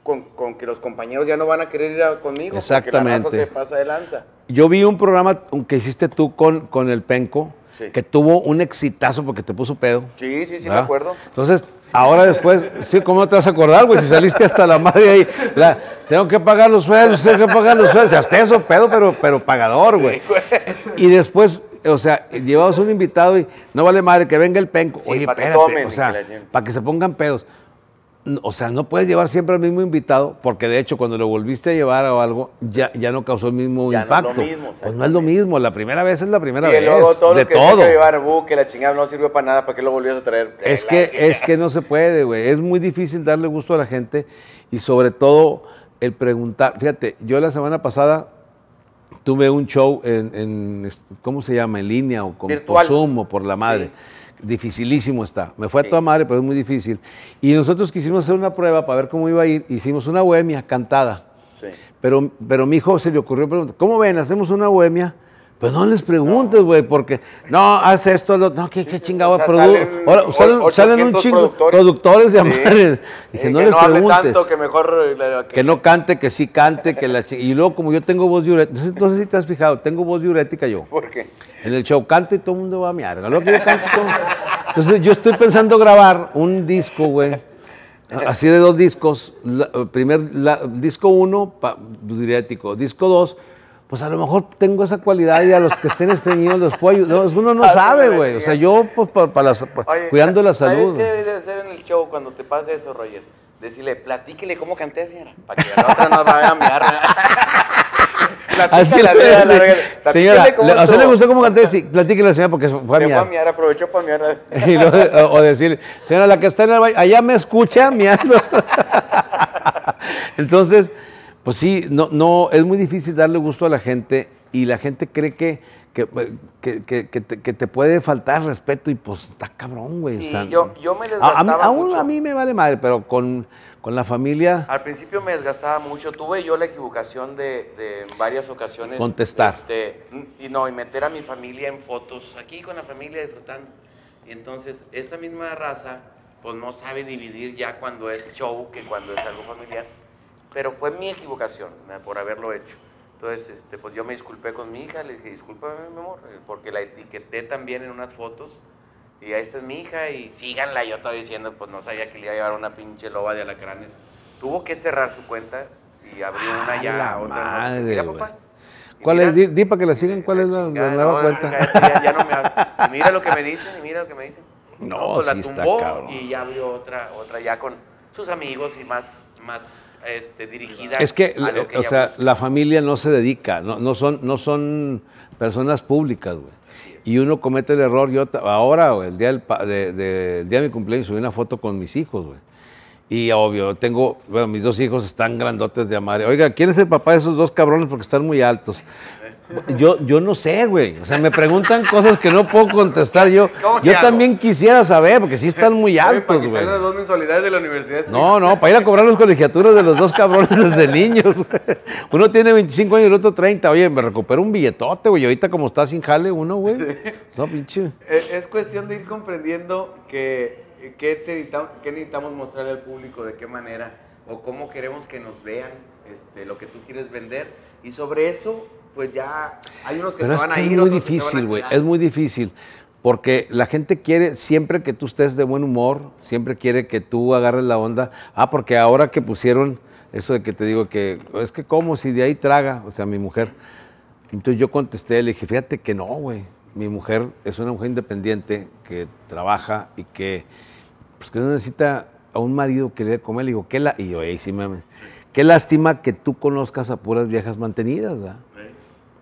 con, con que los compañeros ya no van a querer ir a- conmigo. Porque la Exactamente. raza se pasa de lanza. Yo vi un programa que hiciste tú con, con el Penco, Sí. que tuvo un exitazo porque te puso pedo. Sí, sí, sí, me ¿verdad? acuerdo. Entonces, ahora después, sí, ¿cómo te vas a acordar, güey? Si saliste hasta la madre ahí, la- tengo que pagar los sueldos, tengo que pagar los sueldos, hasta eso, pedo, pero, pero pagador, güey. Y después, o sea, llevamos un invitado y no vale madre que venga el penco. Sí, Oye, pa' que espérate, tomen o sea, que para que se pongan pedos. O sea, no puedes llevar siempre al mismo invitado, porque de hecho cuando lo volviste a llevar o algo, ya, ya no causó el mismo Ya no es lo impacto. mismo, pues no es lo mismo, la primera vez es la primera y vez, luego todos de los que todo. que llevar buque, la chingada no sirvió para nada, ¿para qué lo volvías a traer? Es La- que, es que no se puede, güey. Es muy difícil darle gusto a la gente y sobre todo el preguntar. Fíjate, yo la semana pasada tuve un show en, ¿cómo se llama? En línea o con, por. Zoom o por la madre. Dificilísimo está. Me fue Sí. a toda madre, pero es muy difícil. Y nosotros quisimos hacer una prueba para ver cómo iba a ir. Hicimos una bohemia cantada. Sí. Pero, pero mi hijo se le ocurrió preguntar, ¿cómo ven? ¿Hacemos una bohemia? Pues no les preguntes, güey, porque no, haz esto, lo, no, qué, qué chingado, o sea, salen ahora, salen, salen un 800 chingo productores. productores de Sí. amares. Dije, Eh, no que les no hable preguntes. tanto, que mejor... eh, Que no cante, que sí cante, que la Y luego, como yo tengo voz diurética, no sé, no sé si te has fijado, tengo voz diurética yo. ¿Por qué? En el show canto y todo el mundo va a miar. Lo que yo canto, todo- Entonces yo estoy pensando grabar un disco, güey. Así de dos discos. La- primer la- disco uno, pa- diurético. Disco dos, pues a lo mejor tengo esa cualidad y a los que estén estreñidos los puedo ayudar. No, Uno no Ah, sabe, güey. O sea, yo, pues, pa- para la- pa- Oye, cuidando la ¿sabes salud. qué debes de hacer en el show cuando te pase eso, Roger? Decirle, platíquele cómo canté, señora, para que la otra no vaya a miar. (laughs) Así la- a la- Señora, cómo ¿le- ¿a usted le gustó cómo canté? Sí, platíquele señora porque fue a Se fue a miar. miar, aprovechó para miar. (laughs) O, o decirle, señora, la que está en el baño, allá me escucha miando. (laughs) Entonces, Pues sí, no, no, es muy difícil darle gusto a la gente y la gente cree que, que, que- que- te, que te puede faltar respeto y pues está cabrón, güey. Sí, o sea, yo, yo me a, a mí, desgastaba aún mucho. a mí me vale madre, pero con, con la familia, Al principio me desgastaba mucho. Tuve yo la equivocación de, de en varias ocasiones. Contestar. este, y no, y meter a mi familia en fotos aquí con la familia disfrutando. Y entonces, esa misma raza, pues no sabe dividir ya cuando es show que cuando es algo familiar. Pero fue mi equivocación ¿no? por haberlo hecho. Entonces, este, pues yo me disculpé con mi hija, le dije, discúlpame, mi amor, eh, porque la etiqueté también en unas fotos. Y esta es mi hija y síganla. Yo estaba diciendo, pues no sabía que le iba a llevar una pinche loba de alacranes. Tuvo que cerrar su cuenta y abrió una ¡A ya, la otra. no. madre, Mira, papá. ¿Cuál es? Di, di para que la sigan, ¿cuál es la, la chingada, nueva no, cuenta? Ya, ya no me. Y mira lo que me dicen, y mira lo que me dicen. No, pues la sí está tumbó cabrón. Y ya abrió otra, otra ya con sus amigos y más, más este, dirigida Es que, a lo que o sea, busca. la familia no se dedica, no, no, son, no son personas públicas, güey. Y uno comete el error, yo ahora, güey, el día del, de- el día de mi cumpleaños, subí una foto con mis hijos, güey. Y obvio, tengo, bueno, mis dos hijos están grandotes de amar. Oiga, ¿quién es el papá de esos dos cabrones? Porque están muy altos. Yo, yo no sé, güey. O sea, me preguntan cosas que no puedo contestar yo. (laughs) ¿Cómo Yo hago? también quisiera saber, porque sí están muy para altos, güey. las dos mensualidades de la universidad. No, no, para ir a cobrar los colegiaturas de los dos cabrones desde niños. güey. Uno tiene 25 años y el otro 30. Oye, me recupero un billetote, güey. Ahorita como está sin jale uno, güey. No, pinche. Es, es cuestión de ir comprendiendo que, que te necesitamos, que necesitamos mostrarle al público, de qué manera o cómo queremos que nos vean este, lo que tú quieres vender. Y sobre eso, pues ya hay unos que Pero se es van que a es ir. muy van a difícil, güey. Es muy difícil. Porque la gente quiere siempre que tú estés de buen humor, siempre quiere que tú agarres la onda. Ah, porque ahora que pusieron eso de que te digo que es que como si de ahí traga, o sea, mi mujer. Entonces yo contesté, le dije, fíjate que no, güey. Mi mujer es una mujer independiente que trabaja y que, pues, que no necesita a un marido que le dé comer. Le digo, qué la... Y yo, "Ey, sí, mame. Qué lástima que tú conozcas a puras viejas mantenidas, ¿verdad?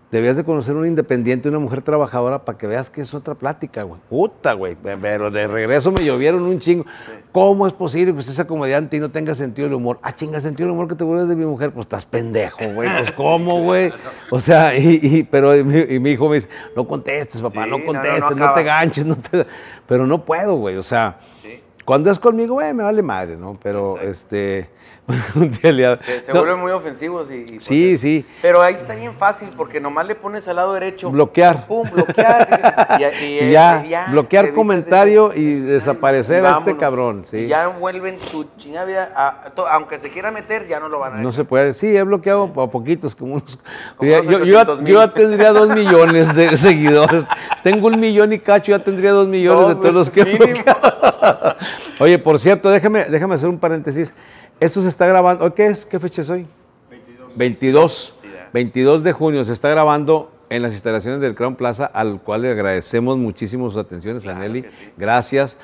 Debías de conocer una independiente, una mujer trabajadora, para que veas que es otra plática, güey. Puta, güey. Pero de regreso me llovieron un chingo. ¿Cómo es posible que usted sea comediante y no tenga sentido del humor? Ah, chinga, sentido del humor que te burles de mi mujer. Pues estás pendejo, güey. Pues ¿cómo, güey? O sea, y, y- pero y mi, y mi hijo me dice, no contestes, papá, Sí, no no, no, no contestes, no, te ganches. No te... Pero no puedo, güey. O sea, Sí. cuando es conmigo, güey, me vale madre, ¿no? Pero, Exacto. este... (laughs) Se, se no, vuelven muy ofensivos y, y, pues, Sí, sí. Pero ahí está bien fácil porque nomás le pones al lado derecho. Bloquear. Pum, bloquear. y, y- Y (laughs) ya, bloquear comentario y desaparecer a este cabrón, sí. Y ya envuelven tu chingada vida. a- a to- aunque se quiera meter, ya no lo van a No dejar. se puede. Sí, he bloqueado a poquitos, como unos. Como Ya- yo, yo ya- 800,000. yo tendría dos (laughs) millones de seguidores. Tengo un millón y cacho, ya tendría dos millones No, de todos güey, los que he mínimo. bloqueado. Oye, por cierto, déjame, déjame hacer un paréntesis. Esto se está grabando. ¿hoy ¿Qué es? ¿Qué fecha es hoy? 22. Sí, ya. 22 de junio se está grabando en las instalaciones del Crown Plaza, al cual le agradecemos muchísimo sus atenciones, Claro Aneli. sí. Gracias.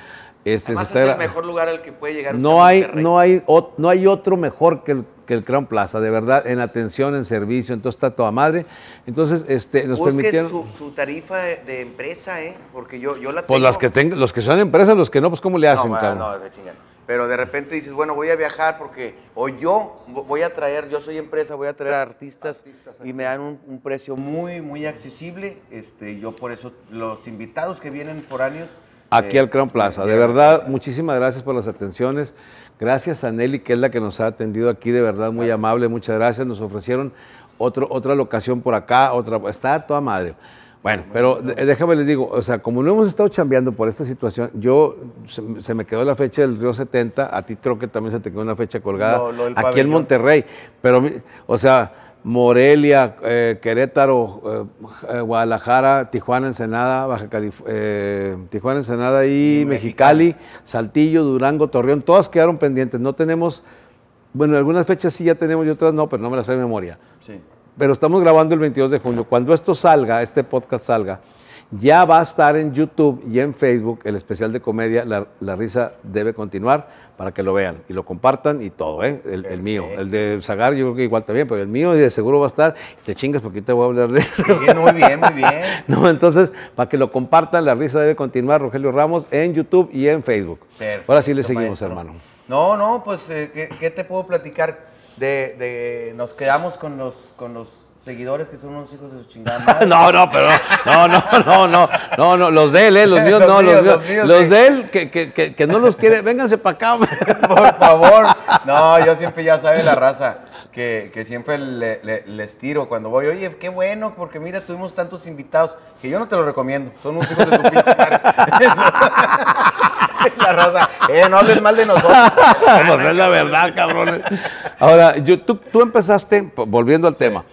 Este, Además, se está es el mejor lugar al que puede llegar. no hay, no, hay, no hay otro mejor que el, que el Crown Plaza, de verdad, en atención, en servicio, entonces está toda madre. Entonces, este, nos Busque permitieron. su, su tarifa de, de empresa, ¿eh? Porque yo, yo la Pues tengo. las que tengan, los que son empresas, los que no, pues cómo le hacen, no, cabrón. no, de chingar. Pero de repente dices, bueno, voy a viajar porque, o yo vo- voy a traer, yo soy empresa, voy a traer artistas y me dan un, un precio muy, muy accesible. Este, yo por eso, los invitados que vienen foráneos. Aquí eh, al Crown Plaza. De verdad, muchísimas gracias por las atenciones. Gracias a Nelly, que es la que nos ha atendido aquí, de verdad, muy amable. Muchas gracias. Nos ofrecieron otro, otra locación por acá, otra. Está toda madre. Bueno, pero de- déjame les digo, o sea, como no hemos estado chambeando por esta situación, yo se, se me quedó la fecha del Río 70, a ti creo que también se te quedó una fecha colgada aquí en. Monterrey, pero o sea, Morelia, eh, Querétaro, eh, eh, Guadalajara, Tijuana, Ensenada, Baja Calif- eh, Tijuana, Ensenada y, Y Mexicali, Saltillo, Durango, Torreón, todas quedaron pendientes. No tenemos, bueno, algunas fechas sí ya tenemos y otras no, pero no me las sé de memoria. Sí. Pero estamos grabando el 22 de junio. Cuando esto salga, este podcast salga, ya va a estar en YouTube y en Facebook el especial de comedia La, La risa debe continuar para que lo vean y lo compartan y todo, ¿eh? El, el mío. El de Zagar yo creo que igual también, pero el mío de seguro va a estar. Te chingas porque te voy a hablar de eso. Bien, muy bien, muy bien. (laughs) No, entonces, para que lo compartan, La risa debe continuar, Rogelio Ramos, en YouTube y en Facebook. Perfecto, Ahora sí le seguimos, maestro. hermano. No, no, pues, eh, ¿qué, qué te puedo platicar? De, de- nos quedamos con los, con los seguidores que son unos hijos de su chingada (laughs) madre. No, no, pero no, no, no, no, no, no, los de él, eh, los (laughs) míos Los no, los míos, los míos, los sí. de él que, que, que, que no los quiere, vénganse para acá. (laughs) Por favor. No, yo siempre ya sabe la raza que, que siempre le- le- les tiro cuando voy. Oye, qué bueno, porque mira, tuvimos tantos invitados que yo no te lo recomiendo. Son unos hijos de tu pinche madre. La raza, eh, no hables mal de nosotros. (laughs) pues es la verdad, cabrones. Ahora, yo, tú, tú empezaste, volviendo al tema,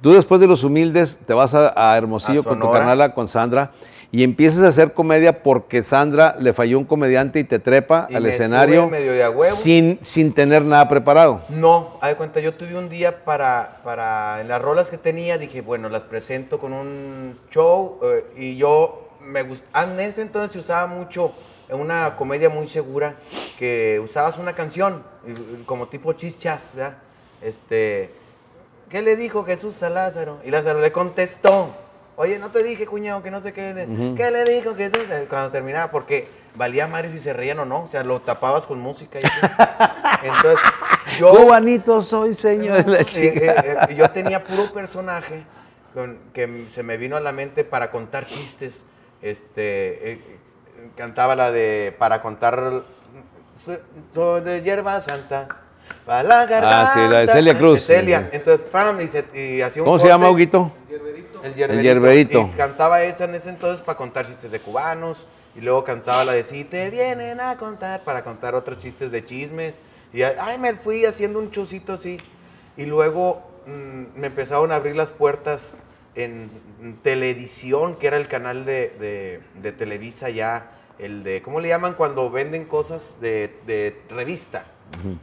tú después de Los Humildes te vas a, a Hermosillo A con tu carnala, con Sandra, y empiezas a hacer comedia porque Sandra le falló un comediante y te trepa Y al me escenario sube medio de a huevo. sin, sin tener nada preparado. No, haz de cuenta, yo tuve un día para, para, en las rolas que tenía, dije, bueno, las presento con un show eh, y yo me gustaba, en ese entonces se usaba mucho una comedia muy segura que usabas una canción, como tipo chichas, ¿verdad? Este, ¿qué le dijo Jesús a Lázaro? Y Lázaro le contestó, oye, no te dije, cuñado, que no sé qué, ¿qué le dijo Jesús? Cuando terminaba, porque valía madre si se reían o no, o sea, lo tapabas con música y. (laughs) Entonces, yo... Cubanito soy, señor. de la Eh, eh, eh, yo tenía puro personaje que se me vino a la mente para contar chistes. Este, eh, eh, cantaba la de para contar so- soy de hierba santa. Para la garganta. Ah, sí, la de Celia Cruz. De Celia. Entonces, pam, y, se- y hacía un ¿Cómo se llama, Huguito? El yerberito. El yerberito. Y cantaba esa en ese entonces para contar chistes de cubanos. Y luego cantaba la de si te vienen a contar para contar otros chistes de chismes. Y ay, me fui haciendo un chocito así. Y luego mm, me empezaron a abrir las puertas en, Televisión, que era el canal de, de- de Televisa ya. El de, ¿cómo le llaman cuando venden cosas de, de revista?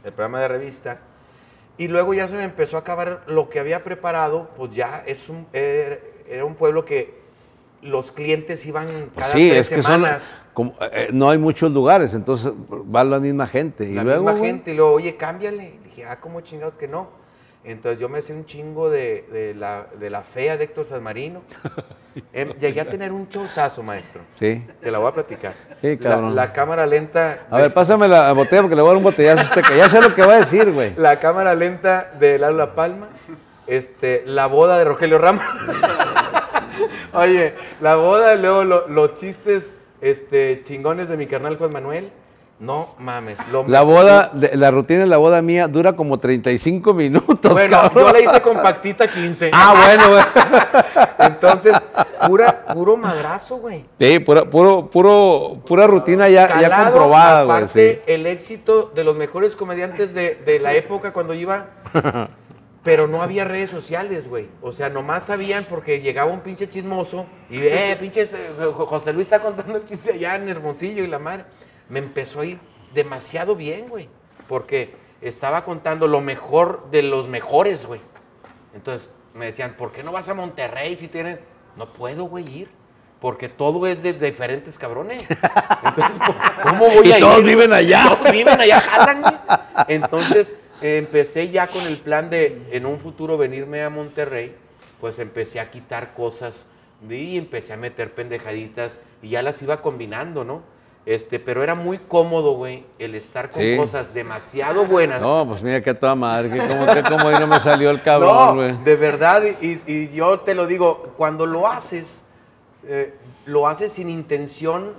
El programa de revista. Y luego ya se me empezó a acabar lo que había preparado, pues ya es un, era, era un pueblo que los clientes iban cada Sí, tres es que son, semanas. como, eh, no hay muchos lugares, entonces va la misma gente. Y la luego, misma güey, gente. Y luego, oye, cámbiale. Y dije, ah, ¿cómo chingados que no? Entonces yo me hacía un chingo de, de la, de la fea de Héctor Salmarino. (laughs) Em, llegué a tener un showzazo, maestro. Sí. Te la voy a platicar. Sí, cabrón. La, cámara lenta. A ver, pásame la botella porque le voy a dar un botellazo a usted, que ya sé lo que va a decir, güey. La cámara lenta de Lalo Palma. Este, la boda de Rogelio Ramos. (laughs) Oye, la boda, y luego lo- los chistes este, chingones de mi carnal Juan Manuel. No mames. lo- La boda, de- la rutina de la boda mía dura como 35 minutos, Bueno, cabrón. yo la hice compactita 15. Ah, bueno, güey. (laughs) Entonces, pura, puro madrazo, güey. Sí, pura, puro, puro, pura rutina ya, ya comprobada, güey. Sí. el éxito de los mejores comediantes de, de la época cuando iba. (laughs) Pero no había redes sociales, güey. O sea, nomás sabían porque llegaba un pinche chismoso y, eh, pinche José Luis está contando el chiste allá en Hermosillo y la madre. Me empezó a ir demasiado bien, güey. Porque estaba contando lo mejor de los mejores, güey. Entonces me decían, ¿por qué no vas a Monterrey si tienen.? No puedo, güey, ir. Porque todo es de diferentes cabrones. (laughs) Entonces, ¿cómo voy Y a ir? todos viven allá. Todos viven allá, jalan, güey. (laughs) Entonces, eh, empecé ya con el plan de en un futuro venirme a Monterrey. Pues empecé a quitar cosas y empecé a meter pendejaditas y ya las iba combinando, ¿no? Este, pero era muy cómodo, güey, el estar con Sí. cosas demasiado buenas. No, pues mira que a toda madre, que como que como ahí no me salió el (laughs) No, cabrón, güey. de verdad, y, y yo te lo digo, cuando lo haces, eh, lo haces sin intención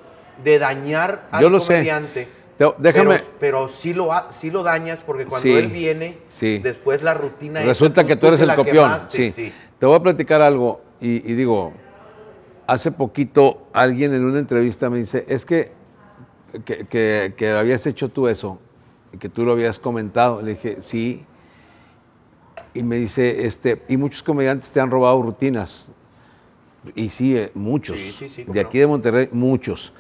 de dañar al Yo lo sé. comediante. Te- déjame- Pero, pero sí, lo, sí lo dañas porque cuando Sí, él viene, sí. después la rutina Resulta tú- que tú tú eres el copión. quemaste, sí. Te voy a platicar algo y, y digo, hace poquito alguien en una entrevista me dice, es que, que, que- que habías hecho tú eso que tú lo habías comentado. Le dije, sí. Y me dice, este, y muchos comediantes te han robado rutinas. Y sí, eh, muchos. Sí, sí, sí, cómo de no. aquí de Monterrey, muchos.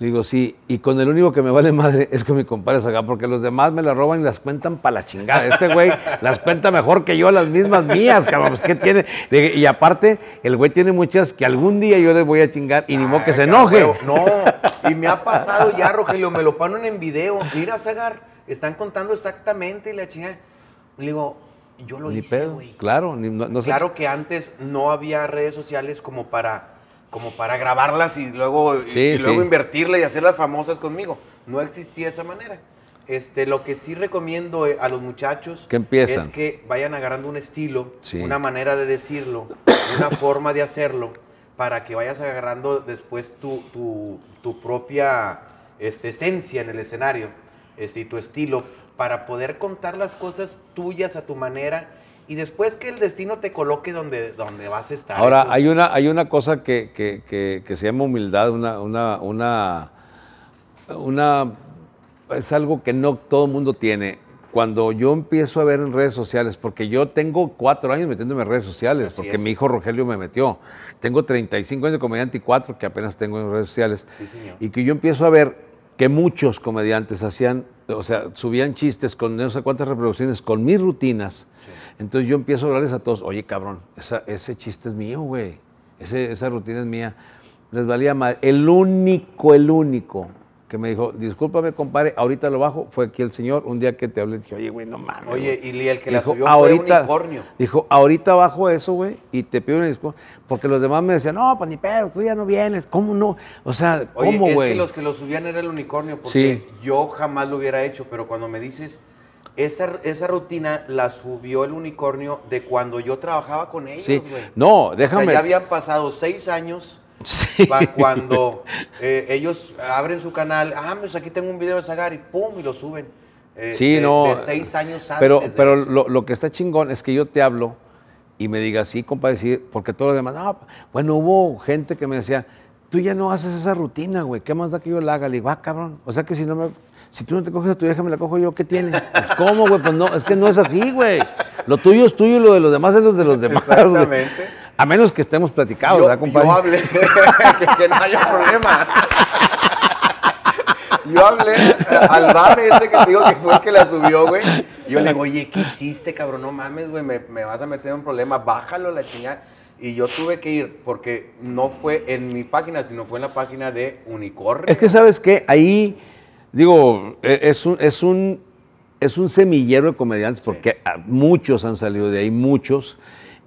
Le digo, sí, y con el único que me vale madre es con mi compadre acá, porque los demás me las roban y las cuentan para la chingada. Este güey las cuenta mejor que yo, las mismas mías, cabrón. Pues, ¿qué tiene? Dije, Y aparte, el güey tiene muchas que algún día yo les voy a chingar y ni modo que se enoje. No, y me ha pasado ya, Rogelio, me lo ponen en video. Mira, Zagar, están contando exactamente y la chingada. Le digo, yo lo Ni hice, güey. Claro, ni- no, no sé. Claro que antes no había redes sociales como para, como para grabarlas y luego, Sí, y, luego sí. invertirle y hacerlas famosas conmigo. No existía esa manera. Este, lo que sí recomiendo eh, a los muchachos Que empiezan. es que vayan agarrando un estilo, Sí. una manera de decirlo, una (coughs) forma de hacerlo, para que vayas agarrando después tu, tu- tu propia este, esencia en el escenario este, y tu estilo, para poder contar las cosas tuyas a tu manera y después que el destino te coloque donde, donde vas a estar. Ahora, Eso- hay una, hay una cosa que, que- que- que se llama humildad, una, una, una, una- es algo que no todo el mundo tiene. Cuando yo empiezo a ver en redes sociales, porque yo tengo cuatro años metiéndome en redes sociales, Así porque es. mi hijo Rogelio me metió. Tengo 35 años de comediante y cuatro que apenas tengo en redes sociales. Sí. Y que yo empiezo a ver que muchos comediantes hacían, o sea, subían chistes con no sé cuántas reproducciones, con mis rutinas. Entonces yo empiezo a hablarles a todos, oye cabrón, esa- ese chiste es mío, güey. Ese- esa rutina es mía. Les valía más. El único, el único que me dijo, discúlpame, compadre, ahorita lo bajo, fue aquí el señor. Un día que te hablé, dije, oye, güey, no mames. Oye, güey". y el que la Dijo, subió fue ahorita, Unicornio. Dijo, ahorita bajo eso, güey, y te pido una disculpa. Porque los demás me decían, no, pues ni pedo, tú ya no vienes. ¿Cómo no? O sea, Oye, ¿cómo, es güey? que los que lo subían era el unicornio, porque Sí. yo jamás lo hubiera hecho, pero cuando me dices, esa, esa rutina la subió el unicornio de cuando yo trabajaba con ellos, Sí. güey. No, O déjame. sea, ya habían pasado seis años Sí. cuando eh, ellos abren su canal, ah, pues aquí tengo un video de Zagar y pum, y lo suben. Eh, Sí, de, no. de seis años antes. Pero, pero lo, lo que está chingón es que yo te hablo y me digas, sí, compadre, sí, porque todo lo demás, no, bueno, hubo gente que me decía, tú ya no haces esa rutina, güey, ¿qué más da que yo la haga? Le digo, ah, cabrón, o sea que si no me, si tú no te coges a tu vieja, me la cojo yo, ¿qué tiene? Pues, ¿Cómo, güey? Pues no, es que no es así, güey. Lo tuyo es tuyo y lo de los demás es lo de los demás. Exactamente. A menos que estemos platicados, yo, ¿verdad, compadre? yo hablé, (laughs) que, que no haya problema. Yo hablé al bar ese que te digo que fue el que la subió, güey. Yo le digo, oye, ¿qué hiciste, cabrón? No mames, güey, me, me vas a meter en un problema, bájalo la chingada. Y yo tuve que ir, porque no fue en mi página, sino fue en la página de Unicornio. Es que, ¿sabes qué? Ahí, digo, e- es un, es un, es un semillero de comediantes, porque ah, muchos han salido de ahí, muchos.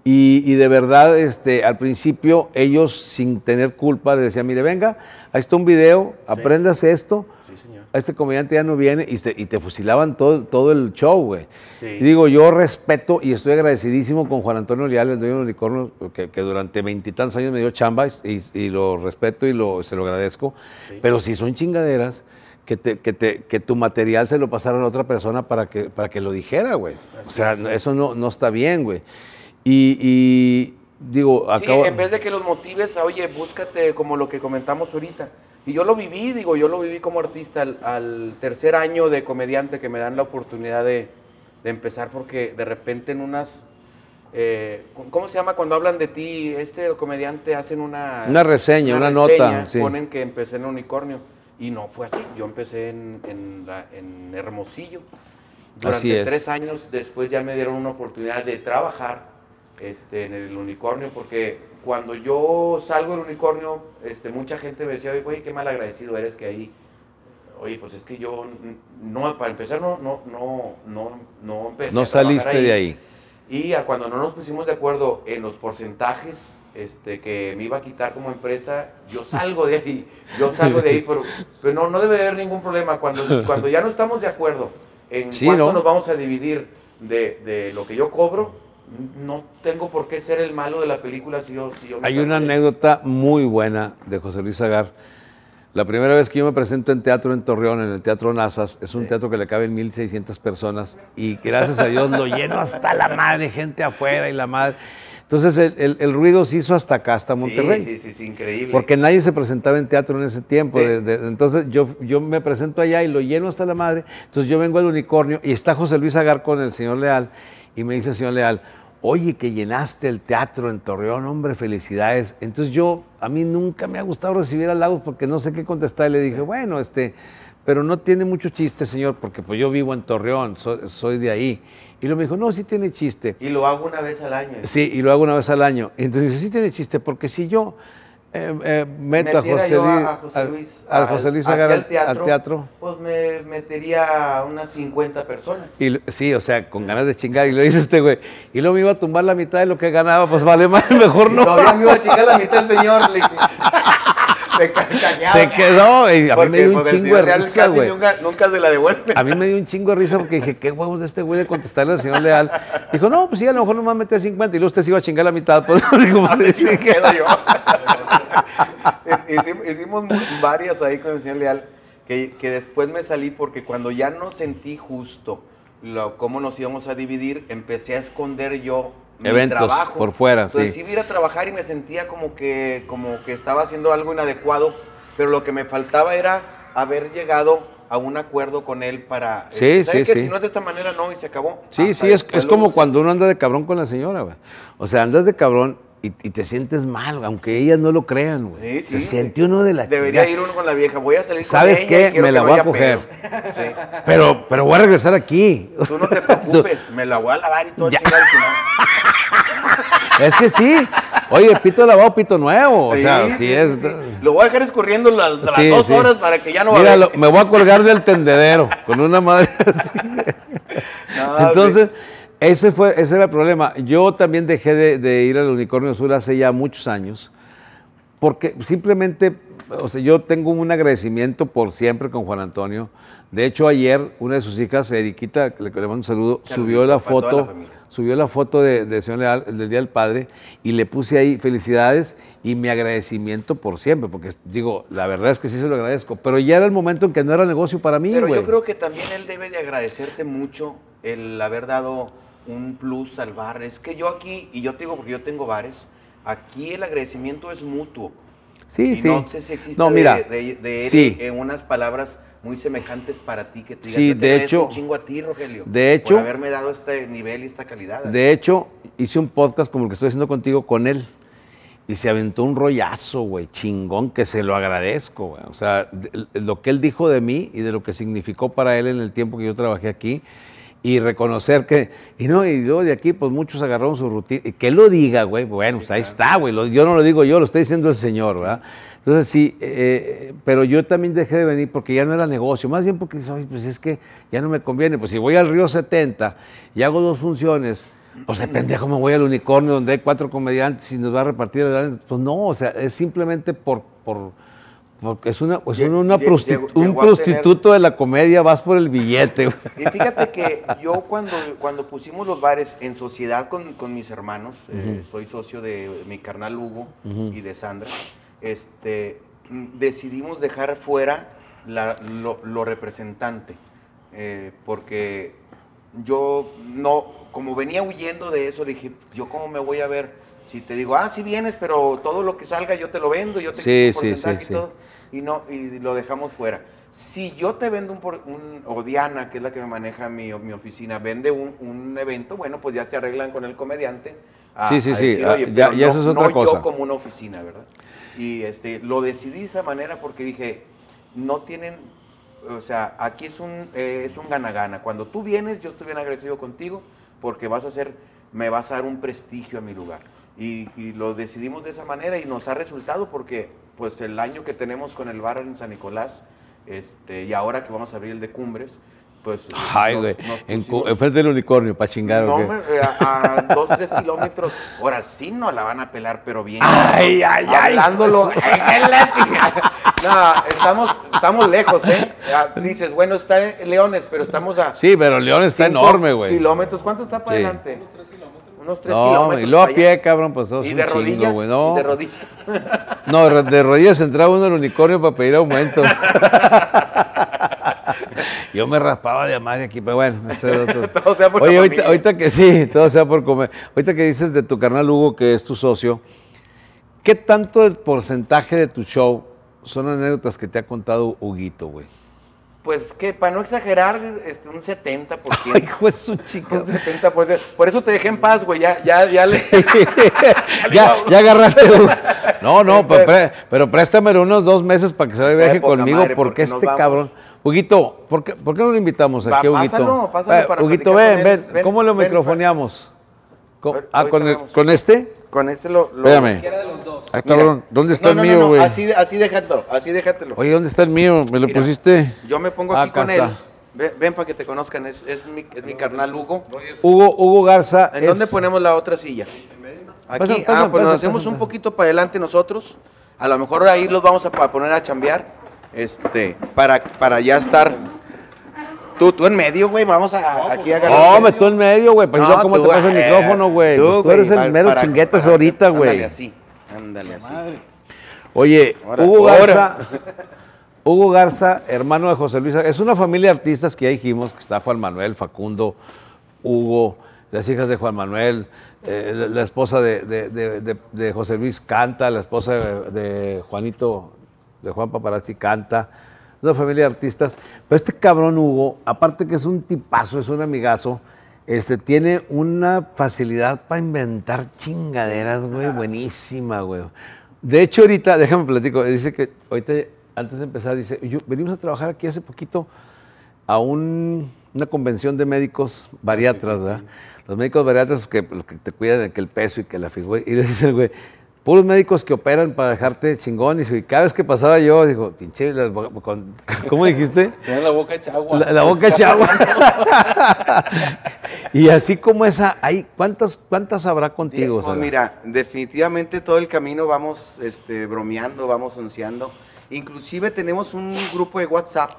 Y, y de verdad, este, al principio, ellos, sin tener culpa, les decían, mire, venga, ahí está un video, apréndase esto. Sí, señor. A este comediante ya no viene y te, y te fusilaban todo, todo el show, güey. Sí. Y digo, yo respeto y estoy agradecidísimo con Juan Antonio Leal, el dueño del unicornio, que, que durante veintitantos años me dio chamba y, y lo respeto y lo, se lo agradezco. Sí. Pero si son chingaderas, que, te, que, te- que tu material se lo pasaran a otra persona para que, para que lo dijera, güey. O sea, eso no, no está bien, güey. Y, y digo, Sí, acabo... en vez de que los motives a, oye, búscate como lo que comentamos ahorita. Y yo lo viví, digo, yo lo viví como artista al, al tercer año de comediante que me dan la oportunidad de, de empezar porque de repente en unas... eh, ¿Cómo se llama cuando hablan de ti? Este comediante hacen una... Una reseña, una nota, sí. Ponen que empecé en Unicornio. Y no fue así. Yo empecé en, en la- en Hermosillo. Durante Así es. tres años después ya me dieron una oportunidad de trabajar este, en el unicornio, porque cuando yo salgo del unicornio, este, mucha gente me decía, oye, qué mal agradecido eres que ahí, oye, pues es que yo, no, para empezar, no, no, no, no, no empecé no a saliste de ahí. Y a cuando no nos pusimos de acuerdo en los porcentajes este, que me iba a quitar como empresa, yo salgo de ahí, yo salgo de ahí, pero, pero no, no debe haber ningún problema. Cuando, cuando ya no estamos de acuerdo en Sí, cuánto ¿no? nos vamos a dividir de, de lo que yo cobro, no tengo por qué ser el malo de la película si yo... Si yo Hay una anécdota muy buena de José Luis Agar. La primera vez que yo me presento en teatro en Torreón, en el Teatro Nazas, es un Sí. teatro que le caben 1.600 personas y gracias a Dios lo lleno hasta la madre, gente afuera y la madre. Entonces el, el- el ruido se hizo hasta acá, hasta Monterrey. Sí, sí, sí, increíble. Porque nadie se presentaba en teatro en ese tiempo. Sí. de- de- entonces yo, yo me presento allá y lo lleno hasta la madre. Entonces yo vengo al unicornio y está José Luis Agar con el señor Leal y me dice el señor Leal, oye, que llenaste el teatro en Torreón, hombre, felicidades. Entonces yo, a mí nunca me ha gustado recibir halagos porque no sé qué contestar. Y le dije, bueno, este, pero no tiene mucho chiste, señor, porque pues yo vivo en Torreón, soy, soy de ahí. Y luego me dijo, no, sí tiene chiste. Y lo hago una vez al año. Sí, y lo hago una vez al año. Entonces dice, sí tiene chiste, porque si yo eh, eh, meto a José, yo Luis, a José al- Luis, al al- José Luis aquí Agar al al, al teatro, Pues me metería unas 50 personas. y, sí, o sea, con ganas de chingar, y lo dice este güey, y luego me iba a tumbar la mitad de lo que ganaba, pues vale más, (laughs) mejor no. todavía me iba a (laughs) chingar la mitad el señor. le dije. Me. Se quedó y a mí me dio un pues, chingo de risa, güey. Nunca, nunca se la devuelve. A mí me dio un chingo de risa porque dije, qué huevos de este güey de contestarle al señor Leal. Dijo, no, pues sí, a lo mejor nomás mete 50 y luego usted se iba a chingar la mitad. (laughs) Pues, digo, pues, me quedo yo. (laughs) hicimos, hicimos varias ahí con el señor Leal, que, que después me salí porque cuando ya no sentí justo lo, cómo nos íbamos a dividir, empecé a esconder yo mi Eventos trabajo. por fuera, Entonces sí. iba a trabajar y me sentía como que, como que estaba haciendo algo inadecuado, pero lo que me faltaba era haber llegado a un acuerdo con él para... Sí, este, ¿sabe sí, qué? sí. Si no es de esta manera, no, y se acabó. Sí, sí, es, es como cuando uno anda de cabrón con la señora, güey. O sea, andas de cabrón y, y te sientes mal, aunque ellas no lo crean, güey. Sí, Se sí. siente uno de la Debería chingada. ir uno con la vieja. Voy a salir ¿Sabes con qué? y quiero Me que la voy a coger. Sí. Pero, pero voy a regresar aquí. Tú no te preocupes, me la voy a lavar y todo el chingado al final. (laughs) Es que sí. Oye, pito lavado, pito nuevo. O sea, Sí, es. Lo voy a dejar escurriendo las, las Sí, dos sí. horas para que ya no Mira, lo- me voy a colgar del tendedero con una madre así. (laughs) No, Entonces, ese fue, ese era el problema. Yo también dejé de, de ir al Unicornio Azul hace ya muchos años, porque simplemente, o sea, yo tengo un agradecimiento por siempre con Juan Antonio. De hecho, ayer una de sus hijas, Eriquita, que le le mando un saludo, Saludito subió la foto. Subió la foto de, de señor Leal, del Día del Padre, y le puse ahí felicidades y mi agradecimiento por siempre, porque digo, la verdad es que sí se lo agradezco, pero ya era el momento en que no era negocio para mí, Pero güey. yo creo que también él debe de agradecerte mucho el haber dado un plus al bar. Es que yo aquí, y yo te digo porque yo tengo bares, aquí el agradecimiento es mutuo. Sí, y sí. no sé si existe No, de- mira, de, de él sí. en unas palabras muy semejantes para ti que te Sí, "Yo te de hecho- un chingo a ti, Rogelio. de hecho- por haberme dado este nivel y esta calidad. De hecho, hice un podcast como el que estoy haciendo contigo con él. Y se aventó un rollazo, güey, chingón, que se lo agradezco, güey. O sea, de- lo que él dijo de mí y de lo que significó para él en el tiempo que yo trabajé aquí. Y reconocer que, y no, y luego de aquí, pues muchos agarraron su rutina. Y que lo diga, güey, bueno, pues ahí está, güey. Yo no lo digo yo, lo está diciendo el Señor, ¿verdad? Entonces sí, eh, pero yo también dejé de venir porque ya no era negocio, más bien porque "Oye, pues es que ya no me conviene, pues si voy al Río 70 y hago dos funciones, pues de pendejo me voy al unicornio donde hay cuatro comediantes y nos va a repartir el. Pues no, o sea, es simplemente por, por porque es una, es Lle- una, una llegó- un tener- prostituto de la comedia, vas por el billete. Y fíjate que yo cuando, cuando pusimos los bares en sociedad con, con mis hermanos, eh, soy socio de mi carnal Hugo y de Sandra, este, decidimos dejar fuera la- lo, lo representante, eh, porque yo no, como venía huyendo de eso, dije, yo cómo me voy a ver si te digo, ah, sí vienes, pero todo lo que salga yo te lo vendo, yo te Sí, sí, porcentaje sí, y sí. todo y no y lo dejamos fuera. Si yo te vendo un, un- o Diana, que es la que me maneja mi, mi oficina, vende un, un evento, bueno, pues ya se arreglan con el comediante. a- Sí, sí, a sí, decir, ah, "Oye, ya- ya no- eso es otra no cosa". yo como una oficina, ¿verdad? Y este, lo decidí de esa manera porque dije, no tienen, o sea, aquí es un, eh, es un gana-gana. Cuando tú vienes, yo estoy bien agradecido contigo porque vas a hacer, me vas a dar un prestigio a mi lugar. Y, y lo decidimos de esa manera y nos ha resultado porque pues el año que tenemos con el bar en San Nicolás este, y ahora que vamos a abrir el de Cumbres, pues... Ay, güey, enfrente del unicornio, para chingar. no, ¿o qué? hombre, eh, a, a dos, tres kilómetros. Ahora sí no la van a pelar, pero bien. Ay, ay, ay. Hablándolo. (laughs) no, estamos, estamos lejos, ¿eh? Dices, bueno, está en Leones, pero estamos a. Sí, pero León está enorme, güey. Kilómetros, ¿cuánto está para Sí. adelante? Unos tres No, kilómetros. y luego a pie, allá. cabrón, pues todo es Y de chingo, rodillas. güey. No, y de rodillas. no, de- de rodillas entraba uno al unicornio para pedir aumento. (laughs) (laughs) Yo me raspaba de madre aquí, pero bueno, es otro. (laughs) Todo sea por Oye, ahorita, que sí, todo sea por comer. Ahorita que dices de tu carnal Hugo, que es tu socio, ¿qué tanto el porcentaje de tu show son anécdotas que te ha contado Huguito, güey? Pues que para no exagerar, este, un 70%. (laughs) Hijo de su chica. Un 70%. Por eso te dejé en paz, güey. Ya, ya, ya le. ya, ya agarraste. No, no, pero, pero préstamelo unos dos meses para que se vaya viaje conmigo, madre, porque este cabrón. Huguito, ¿por qué, ¿por qué no lo invitamos Va, aquí, Huguito? pásalo, pásalo Eh, para Huguito, ven, ven, Ven, ¿Cómo lo ven, microfoneamos? ¿Cómo- Ahorita Ah, ¿con, el- vamos. ¿con este? Con este lo. lo- Espérame. Ay, cabrón, ¿dónde está No, no, el no, mío, no, güey? Así, así déjatelo, así déjatelo. Oye, ¿dónde está el mío? ¿Me lo Mira, pusiste? Yo me pongo Ah, aquí acá con él. Ven, ven para que te conozcan, es, es, mi, es mi carnal Hugo. Hugo, Hugo Garza. ¿En dónde ponemos la otra silla? Aquí, Pasa, pasa, ah, pues nos hacemos un poquito para adelante nosotros. A lo mejor ahí los vamos a poner a chambear, este, para, para ya estar. Tú, tú en medio, güey, vamos a, aquí a agarrar. No, me tú en medio, güey. Pues No, ¿cómo tú, te pasa el eh, micrófono, güey? Pues tú güey, eres el para- mero para- chinguetas para- ahorita, Ándale güey. así, ándale así. Oye, Ahora, Hugo ahora. Garza, Hugo Garza, hermano de José Luis, es una familia de artistas que ya dijimos, que está Juan Manuel, Facundo, Hugo, las hijas de Juan Manuel, eh, la, la esposa de, de- de- de- de José Luis canta, la esposa de, de Juanito, de Juan Paparazzi canta, es una familia de artistas. Pero este cabrón Hugo, aparte que es un tipazo, es un amigazo, este, tiene una facilidad para inventar chingaderas, güey, buenísima, güey. De hecho, ahorita, déjame platico, dice que ahorita, antes de empezar, dice, yo, venimos a trabajar aquí hace poquito a un- una convención de médicos bariatras, ¿verdad? Los médicos bariatras que, los que te cuidan de que el peso y que la figura. Y le dice el güey, puros médicos que operan para dejarte chingón. Y, cada vez que pasaba yo, digo, pinche, (laughs) ¿cómo dijiste? Tiene la boca hecha agua. La, la boca hecha agua. (laughs) y así como esa, hay, ¿cuántas, cuántas habrá contigo? Pues mira, definitivamente todo el camino vamos este, bromeando, vamos onceando. Inclusive tenemos un grupo de WhatsApp.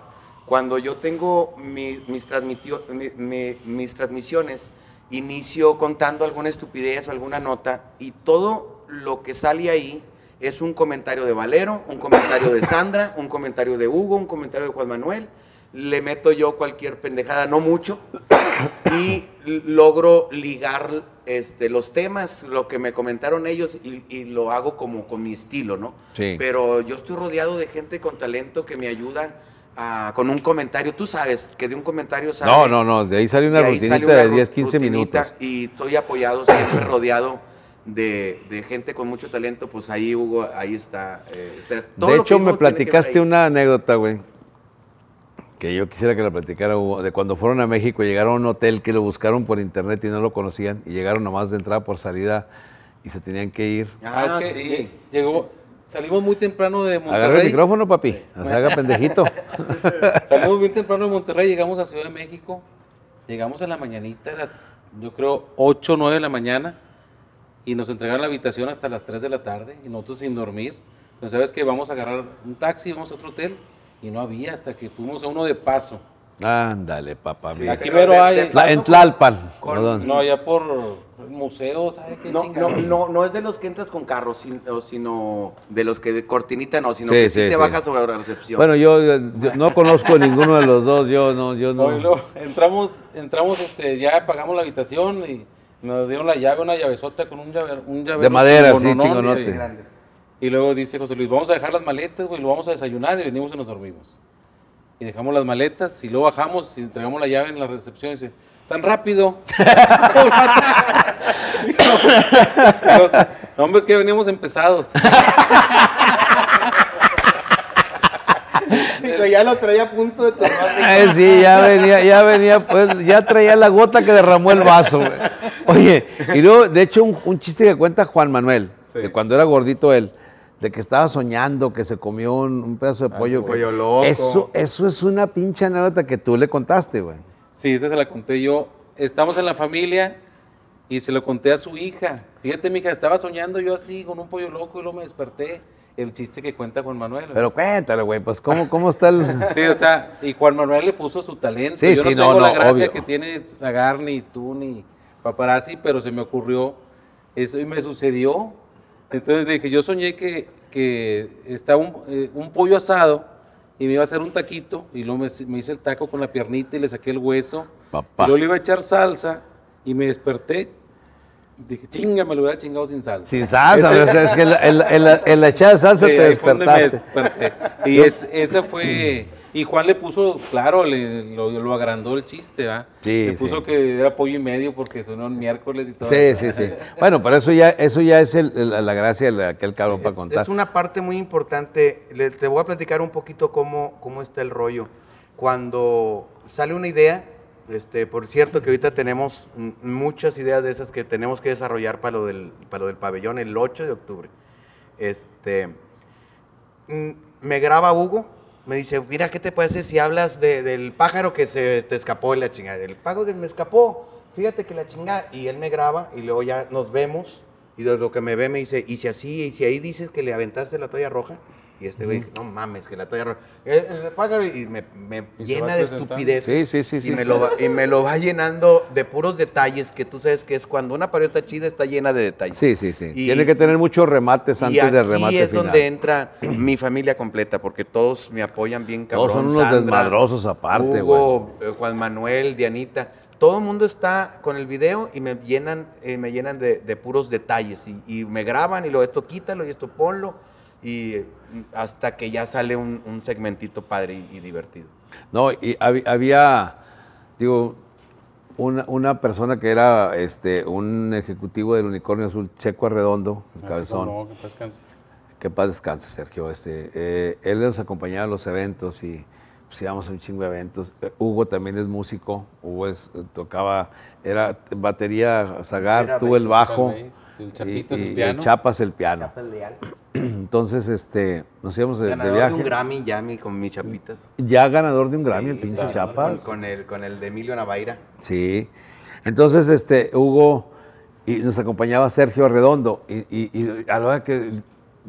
Cuando yo tengo mi- mis, transmitio- mi- mi- mis transmisiones, inicio contando alguna estupidez o alguna nota y todo lo que sale ahí es un comentario de Valero, un comentario de Sandra, un comentario de Hugo, un comentario de Juan Manuel. Le meto yo cualquier pendejada, no mucho, y logro ligar este, los temas, lo que me comentaron ellos, y, y lo hago como con mi estilo, ¿no? Sí. Pero yo estoy rodeado de gente con talento que me ayuda a- con un comentario. Tú sabes que de un comentario sale. No, no, no, de ahí sale una rutinita sale una de ru- 10, 15 rutinita, minutos. Y estoy apoyado, siempre rodeado de, de gente con mucho talento. Pues ahí, Hugo, ahí está. eh, todo De hecho, me platicaste una anécdota, güey, que yo quisiera que la platicara Hugo, de cuando fueron a México, llegaron a un hotel que lo buscaron por internet y no lo conocían, y llegaron nomás de entrada por salida y se tenían que ir. Ah, es Ah, que sí. lle- llegó, salimos muy temprano de Agarra el Monterrey. micrófono, papi, no se haga (laughs) pendejito. Salimos bien temprano de Monterrey, llegamos a Ciudad de México. Llegamos en la mañanita, a las, yo creo, 8 o 9 de la mañana. Y nos entregaron la habitación hasta las 3 de la tarde. Y nosotros sin dormir. Entonces, ¿sabes que Vamos a agarrar un taxi, vamos a otro hotel. Y no había hasta que fuimos a uno de paso. Ándale, papá. mira. Aquí pero mero de- hay. de- La- en Tlalpan. Con- perdón. No, allá por el museo, ¿sabes qué No, chingada? no, no, no es de los que entras con carros, sino, sino de los que de cortinita no, sino Sí, que sí, sí, te sí. bajas sobre la recepción. Bueno, yo, yo no conozco ninguno de los dos, yo no, yo no. Oye, entramos, entramos, este, ya pagamos la habitación y nos dieron la llave, una llavesota con un llave, un llavero De madera, sí, chingonote. sí. Y luego dice José Luis, vamos a dejar las maletas, güey, lo vamos a desayunar y venimos y nos dormimos. Y dejamos las maletas y luego bajamos y entregamos la llave en la recepción y dice, tan rápido. No, hombre, es que venimos empezados. (laughs) Ya lo traía a punto de tomar. Eh, sí, ya venía, ya venía, pues, ya traía la gota que derramó el vaso, güey. Oye, y luego, de hecho, un, un chiste que cuenta Juan Manuel, Sí. de cuando era gordito él, de que estaba soñando que se comió un, un pedazo de pollo. pollo que- loco. Eso, eso es una pinche anécdota que tú le contaste, güey. Sí, esta se la conté yo. Estamos en la familia y se lo conté a su hija. Fíjate, mija, estaba soñando yo así con un pollo loco y luego me desperté. El chiste que cuenta Juan Manuel. Pero cuéntale, güey, pues, ¿cómo, cómo está el...? (laughs) Sí, o sea, y Juan Manuel le puso su talento. Sí, yo sí, no no, tengo la no, gracia obvio. que tiene Zagar, ni tú, ni Paparazzi, pero se me ocurrió eso y me sucedió. Entonces dije, yo soñé que, que estaba un, eh, un pollo asado y me iba a hacer un taquito y luego me, me hice el taco con la piernita y le saqué el hueso. Papá. Y luego le iba a echar salsa y me desperté. Dije, chinga, me lo hubiera chingado sin salsa. Sin salsa, Ese- o sea, es que en la, echada de salsa Sí, te despertaste. desperté. Y es, ese fue. Y Juan le puso, claro, le, lo, lo agrandó el chiste, ¿va? Sí, Le puso sí. que era pollo y medio porque sonó el miércoles y todo. Sí, sí, sí. Bueno, pero eso ya, eso ya es el- el- la gracia de aquel cabrón para Es, contar. es una parte muy importante. Le- te voy a platicar un poquito cómo, cómo está el rollo. Cuando sale una idea, este, por cierto que ahorita tenemos muchas ideas de esas que tenemos que desarrollar para lo del, para lo del pabellón el 8 de octubre. Este, me graba Hugo, me dice, mira, ¿qué te parece si hablas de- del pájaro que se te escapó en la chingada? El pájaro que me escapó, fíjate que la chingada. Y él me graba y luego ya nos vemos Y de lo que me ve me dice, ¿y si así, y si ahí dices que le aventaste la toalla roja? Y este güey dice, no mames, que la toalla roja. "Eh, eh, págalo", y me, Y llena de estupidez. Sí, sí, sí, Y, sí. me lo va, y me lo va llenando de puros detalles que tú sabes que es cuando una pared está chida, está llena de detalles. Sí, sí, sí. Y- Tiene que tener muchos remates Y antes aquí del remate es final. donde entra (clears throat) mi familia completa, porque todos me apoyan bien cabrón. Todos son unos Sandra, desmadrosos aparte, Hugo, eh, Juan Manuel, Dianita. Todo el mundo está con el video y me llenan, eh, me llenan de, de puros detalles. Y, y me graban y lo esto quítalo y esto ponlo. Y hasta que ya sale un, un segmentito padre y, y divertido. No, y hab- había, digo, una, una persona que era este, un ejecutivo del Unicornio Azul, Checo Arredondo, el cabezón. como, que descanse. Que paz descanse, Sergio. Este, eh, él nos acompañaba a los eventos y pues, íbamos a un chingo de eventos. Eh, Hugo también es músico. Hugo es- eh, tocaba, era batería Zagar, Era tú el bajo. bass, el y- Chapitas y- el y piano. Chapas el piano. (clears throat) Entonces, este, nos íbamos de, de Ganador de viaje. un Grammy ya mi, con mis chapitas. Ya ganador de un Grammy, el Sí, pinche Chapas. Con, con el, con el de Emilio Navaira. Sí. Entonces, este, Hugo, y nos acompañaba Sergio Arredondo, y, y- y a la hora que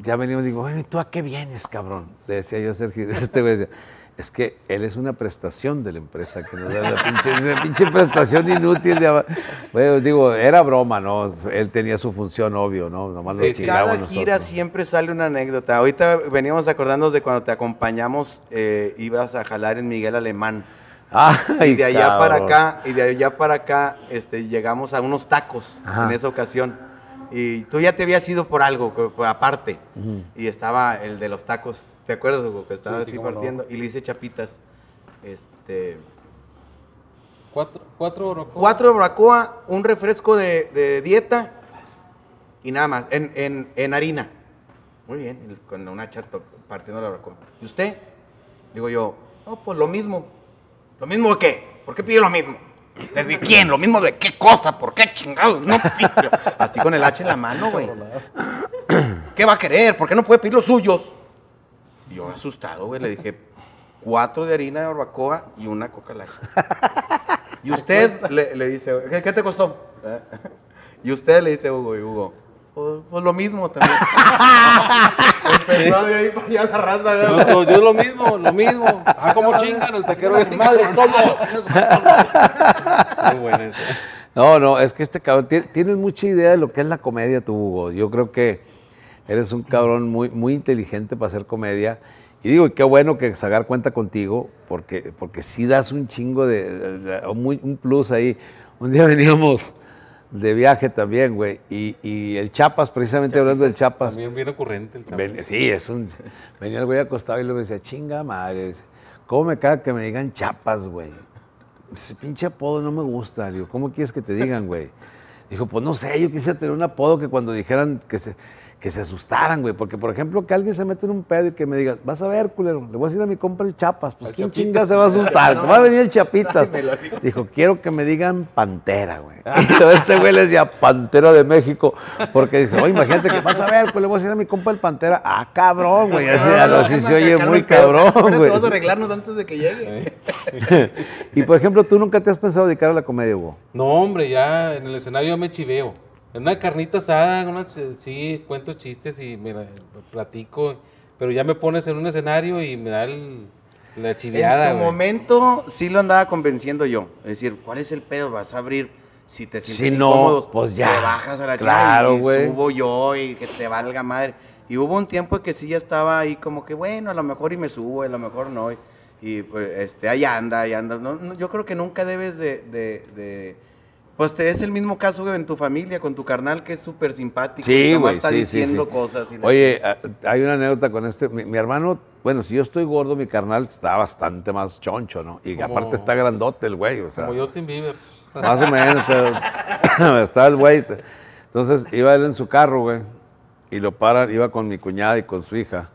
ya veníamos, digo, bueno, ¿y tú a qué vienes, cabrón? Le decía yo a Sergio, (laughs) este güey decía, es que él es una prestación de la empresa que nos da la pinche, esa pinche prestación inútil. De, bueno, digo, era broma, ¿no? Él tenía su función, obvio, ¿no? Nomás lo Sí, sí. chingábamos Cada nosotros. gira siempre sale una anécdota. Ahorita veníamos acordándonos de cuando te acompañamos, eh, ibas a jalar en Miguel Alemán. Ay, y de allá para acá, y de allá para acá, este, llegamos a unos tacos Ajá. en esa ocasión. Y tú ya te habías ido por algo, aparte. Y estaba el de los tacos, ¿te acuerdas, Hugo? Que estaba Sí, sí, así no. partiendo. Y le hice chapitas. Este, Cuatro, cuatro orocoa. cuatro de bracoa, un refresco de, de dieta y nada más, en, en, en harina. Muy bien, con una chata partiendo la bracoa. ¿Y usted? Digo yo, no, pues lo mismo. ¿Lo mismo de qué? ¿Por qué pide lo mismo? ¿De quién? ¿Lo mismo de qué cosa? ¿Por qué chingados? No. (laughs) Así con el H en la mano, güey. ¿Qué va a querer? ¿Por qué no puede pedir los suyos? Y yo asustado, güey, le dije, cuatro de harina de barbacoa y una coca light. Y usted (laughs) le, le dice, ¿qué, qué te costó? Y usted le dice, Hugo, y Hugo, pues, pues lo mismo también. (laughs) Empezó de ahí para allá la raza, Yo, güey. yo- yo lo mismo, lo mismo. Ah, como chingan el taquero de (laughs) Madre, ¿cómo? Muy buena esa. No, no, es que este cabrón, ti- tienes mucha idea de lo que es la comedia tú, Hugo. Yo creo que eres un cabrón muy, muy inteligente para hacer comedia. Y digo, qué bueno que Zagar cuenta contigo, porque, porque sí das un chingo de, de- de- muy- un plus ahí. Un día veníamos de viaje también, güey, y, y el Chapas, precisamente hablando del Chapas, También bien ocurrente el. Ven- sí, es un. Venía el güey acostado y luego decía, chinga madre, ¿cómo me caga que me digan chapas, güey? Ese pinche apodo no me gusta. Le digo, ¿cómo quieres que te digan, güey? Dijo, pues no sé, yo quisiera tener un apodo que cuando dijeran que se, que se asustaran, güey. Porque, por ejemplo, que alguien se mete en un pedo y que me diga, vas a ver, culero, le voy a decir a mi compa el Chapas. Pues, ¿quién chinga se va a asustar? (laughs) Va a venir el Chapitas. (laughs) dijo. Quiero que me digan Pantera, güey. (laughs) Este güey le decía Pantera de México. Porque dice, oye, imagínate que vas a ver, pues le voy a decir a mi compa el Pantera. Ah, cabrón, güey. Así, No, no, así no, se no, oye no muy cabrón, güey. Vamos a arreglarnos antes de que llegue. y por ejemplo, ¿tú nunca te has pensado dedicar a la comedia, Hugo? No, hombre, ya en el escenario yo me chiveo. En una carnita asada, una sí, cuento chistes y me la- platico, pero ya me pones en un escenario y me da el- la chiviada, en su momento sí lo andaba convenciendo yo. Es decir, ¿cuál es el pedo? Vas a abrir. Si te sientes Si no, pues ya. Te bajas a la Claro, chingada y güey. subo yo y que te valga madre. Y hubo un tiempo que sí ya estaba ahí como que, bueno, a lo mejor y me subo, a lo mejor no. Y, y, pues, este, ahí anda, ahí anda. No, no, yo creo que nunca debes de... de- de- pues te es el mismo caso güey, en tu familia, con tu carnal que es súper simpático. y Sí, nomás güey. está sí, diciendo sí. cosas. y Oye, hay una anécdota con este. Mi, mi hermano, bueno, si yo estoy gordo, mi carnal está bastante más choncho, ¿no? Y Como- aparte está grandote el güey, o sea. Como Justin Bieber. Más o menos, pero (coughs) estaba el güey. Entonces iba él en su carro, güey, y lo paran, iba con mi cuñada y con su hija,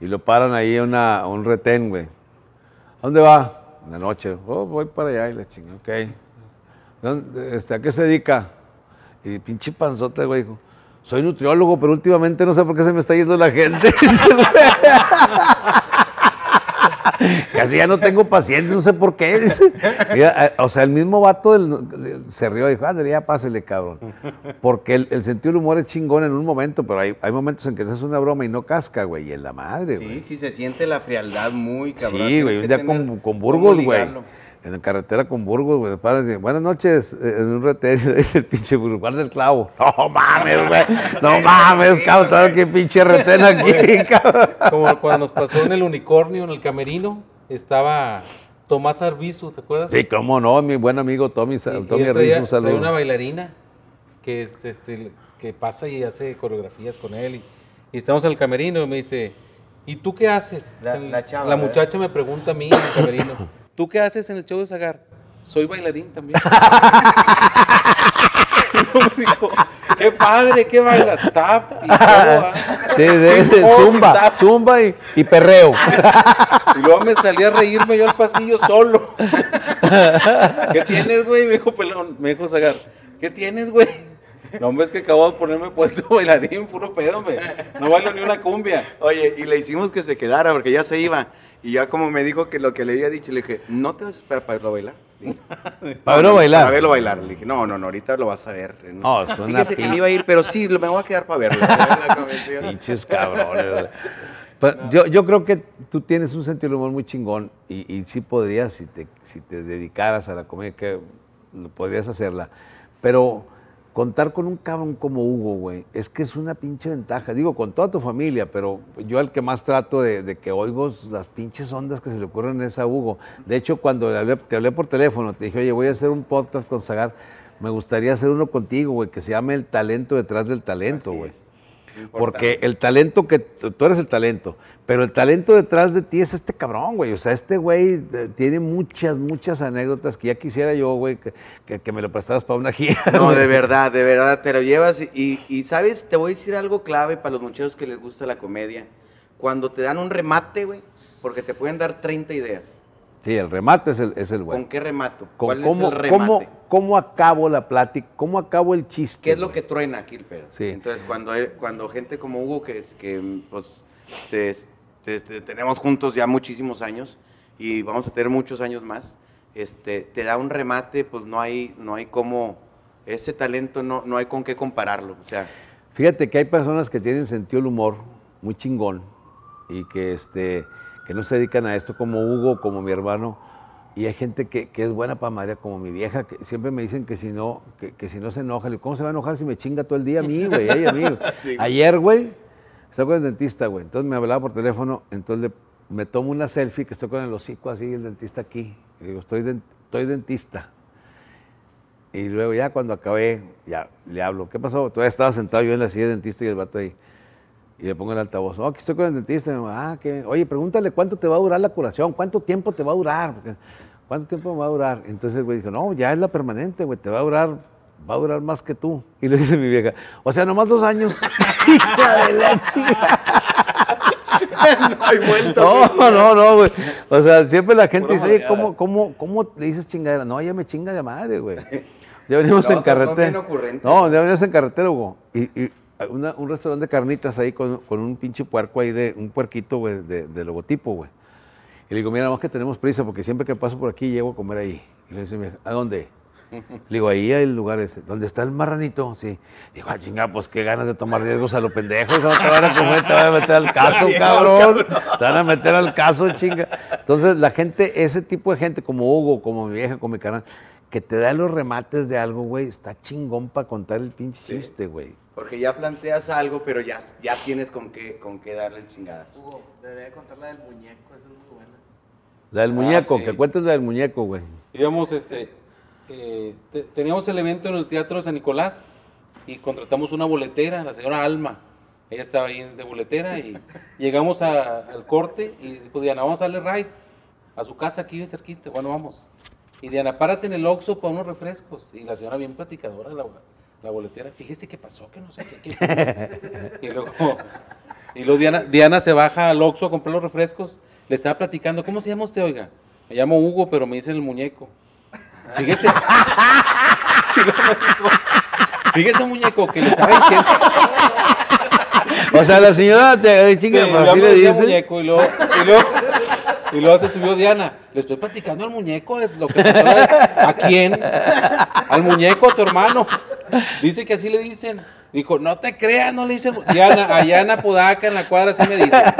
y lo paran ahí una, un retén, güey. ¿A dónde va? En la noche. Oh, voy para allá y le chingue, ok. ¿Dónde- este, ¿A qué se dedica? Y pinche panzote, güey, dijo, soy nutriólogo, pero últimamente no sé por qué se me está yendo la gente. (laughs) Casi ya no tengo paciencia, no sé por qué. Mira, eh, o sea, el mismo vato del- se rió y dijo, ándale, ya pásele, cabrón. Porque el, el sentido del humor es chingón en un momento, pero hay, hay momentos en que haces una broma y no casca, güey, y en la madre, güey. Sí, sí, se siente la frialdad muy cabrón. Sí, güey, un día con, con Burgos, güey. En la carretera con Burgos, güey. Para decir, buenas noches, eh, en un retén, (laughs) dice el pinche Burgos, guarda el clavo. (laughs) No mames, güey. No (laughs) mames, cabrón, todo que pinche retén aquí, cabrón. Como cuando nos pasó en el unicornio, en el camerino, estaba Tomás Arbizu, ¿te acuerdas? Sí, cómo no, mi buen amigo Tommy, Tommy Arbizu, un saludo. una bailarina que, es, este, que pasa y hace coreografías con él. Y, y estamos en el camerino y me dice, ¿y tú qué haces? La- la chava, la muchacha me pregunta a mí en el camerino, ¿tú qué haces en el show de Zagar? Soy bailarín también. (laughs) (laughs) Dijo, qué padre, qué bailas, tap y todo. ¿ah?" Sí, sí, zumba, tap. zumba y, y perreo. Y luego me salí a reírme yo al pasillo solo. (laughs) ¿Qué tienes, güey? Me dijo pelón, me dijo Zagar, ¿qué tienes, güey? No, hombre, es que acabo de ponerme puesto bailarín, puro pedo, me. No bailo ni una cumbia. Oye, y le hicimos que se quedara porque ya se iba. Y ya como me dijo que lo que le había dicho, le dije, ¿no te vas a esperar para verlo bailar? (laughs) ¿Para verlo "No, bailar?" Para verlo bailar. Le dije, no, no, no, ahorita lo vas a ver. No, suena Fíjese que me iba a ir, pero sí, me voy a quedar para verlo. (laughs) Pinches cabrones. (laughs) Pero yo, yo creo que tú tienes un sentido del humor muy chingón y, y sí podrías, si te, si te dedicaras a la comedia, que lo podrías hacerla. Pero contar con un cabrón como Hugo, güey, es que es una pinche ventaja. Digo, con toda tu familia, pero yo al que más trato de, de que oigo las pinches ondas que se le ocurren es a Hugo. De hecho, cuando le hablé- te hablé por teléfono, te dije, oye, voy a hacer un podcast con Zagar. Me gustaría hacer uno contigo, güey, que se llame El talento detrás del talento, güey. Porque el talento que tú eres el talento, pero el talento detrás de ti es este cabrón, güey. O sea, este güey eh, tiene muchas, muchas anécdotas que ya quisiera yo, güey, que, que- que me lo prestaras para una gira. No, güey. de verdad, de verdad, te lo llevas y, y, sabes, te voy a decir algo clave para los muchachos que les gusta la comedia. Cuando te dan un remate, güey, porque te pueden dar 30 ideas. Sí, el remate es el, es el güey. ¿Con qué remato? ¿Cuál cómo, es el remate? cómo, cómo acabo la plática, cómo acabo el chiste. ¿Qué es lo güey? que truena aquí el pedo? Sí. Entonces, cuando, él- cuando gente como Hugo, que, que pues, se- tenemos juntos ya muchísimos años y vamos a tener muchos años más, este, te da un remate, pues no hay, no hay cómo, ese talento no, no hay con qué compararlo. O sea, Fíjate que hay personas que tienen sentido del humor muy chingón y que, este, que no se dedican a esto, como Hugo, como mi hermano. Y hay gente que, que es buena para María, como mi vieja, que siempre me dicen que si no, que, que si no se enoja. Le digo, ¿cómo se va a enojar si me chinga todo el día a mí, güey? Ella? (laughs) Sí. Ayer, güey, estaba con el dentista, güey. Entonces me hablaba por teléfono, entonces le- me tomo una selfie que estoy con el hocico así, el dentista aquí. Y digo, estoy, den- estoy dentista. Y luego ya cuando acabé, ya le hablo, ¿qué pasó? Todavía estaba sentado yo en la silla del dentista y el vato ahí. Y le pongo el altavoz, oh, aquí estoy con el dentista. Y me, ah, ¿qué? Oye, pregúntale cuánto te va a durar la curación, cuánto tiempo te va a durar. ¿Cuánto tiempo me va a durar? Entonces el güey dijo, no, ya es la permanente, güey, te va a durar, va a durar más que tú. Y le dice mi vieja, o sea, nomás dos años. (laughs) Hija de la chica. (laughs) no hay vuelta. No, no, no, güey. O sea, siempre la gente Pura dice. ¿cómo, cómo, ¿cómo le dices chingadera? No, ella me chinga de madre, güey. (laughs) Ya venimos No, en carretera. No, ya venimos en carretera, Hugo. Y, y una- un restaurante de carnitas ahí con, con un pinche puerco ahí, de un puerquito, güey, de, de logotipo, güey. Y le digo, mira, más que tenemos prisa porque siempre que paso por aquí llego a comer ahí. Y le dice, ¿a dónde? (laughs) Le digo, ahí hay el lugar ese. ¿Dónde está el marranito? Sí. Dijo, ah, chinga, pues qué ganas de tomar riesgos a lo pendejo. No te van a comer, te van a meter al caso, cabrón. Te van a meter al caso, chinga. Entonces, la gente, ese tipo de gente, como Hugo, como mi vieja, como mi canal, que te da los remates de algo, güey, está chingón para contar el pinche chiste, güey. Porque ya planteas algo, pero ya, ya tienes con qué, con qué darle el chingadazo. Hugo, debería contar la del muñeco, esa es muy buena. La del Ah, muñeco, sí. que cuentes la del muñeco, güey. Íbamos, este, eh, te- teníamos el evento en el Teatro de San Nicolás y contratamos una boletera, la señora Alma. Ella estaba ahí de boletera y (laughs) llegamos a- al corte y dijo, Diana, vamos a darle ride a su casa aquí bien cerquita. Bueno, vamos. Y Diana, párate en el Oxxo para unos refrescos. Y la señora bien platicadora, la, la boletera, fíjese qué pasó, que no sé qué. qué". (laughs) y luego, y luego Diana, Diana se baja al Oxxo a comprar los refrescos. Le estaba platicando, ¿cómo se llama usted, oiga? Me llamo Hugo, pero me dicen el muñeco. Fíjese. (laughs) Fíjese, muñeco, que le estaba diciendo. (laughs) O sea, la señora te Sí, chinga, pues, así le dice. muñeco y luego, y luego, Y luego se subió Diana. Le estoy platicando al muñeco de lo que pasó. ¿A quién? Al muñeco, a tu hermano. Dice que así le dicen. Dijo, no te creas, no le dicen. Diana, allá en Apodaca, en la cuadra, así me dicen. (laughs)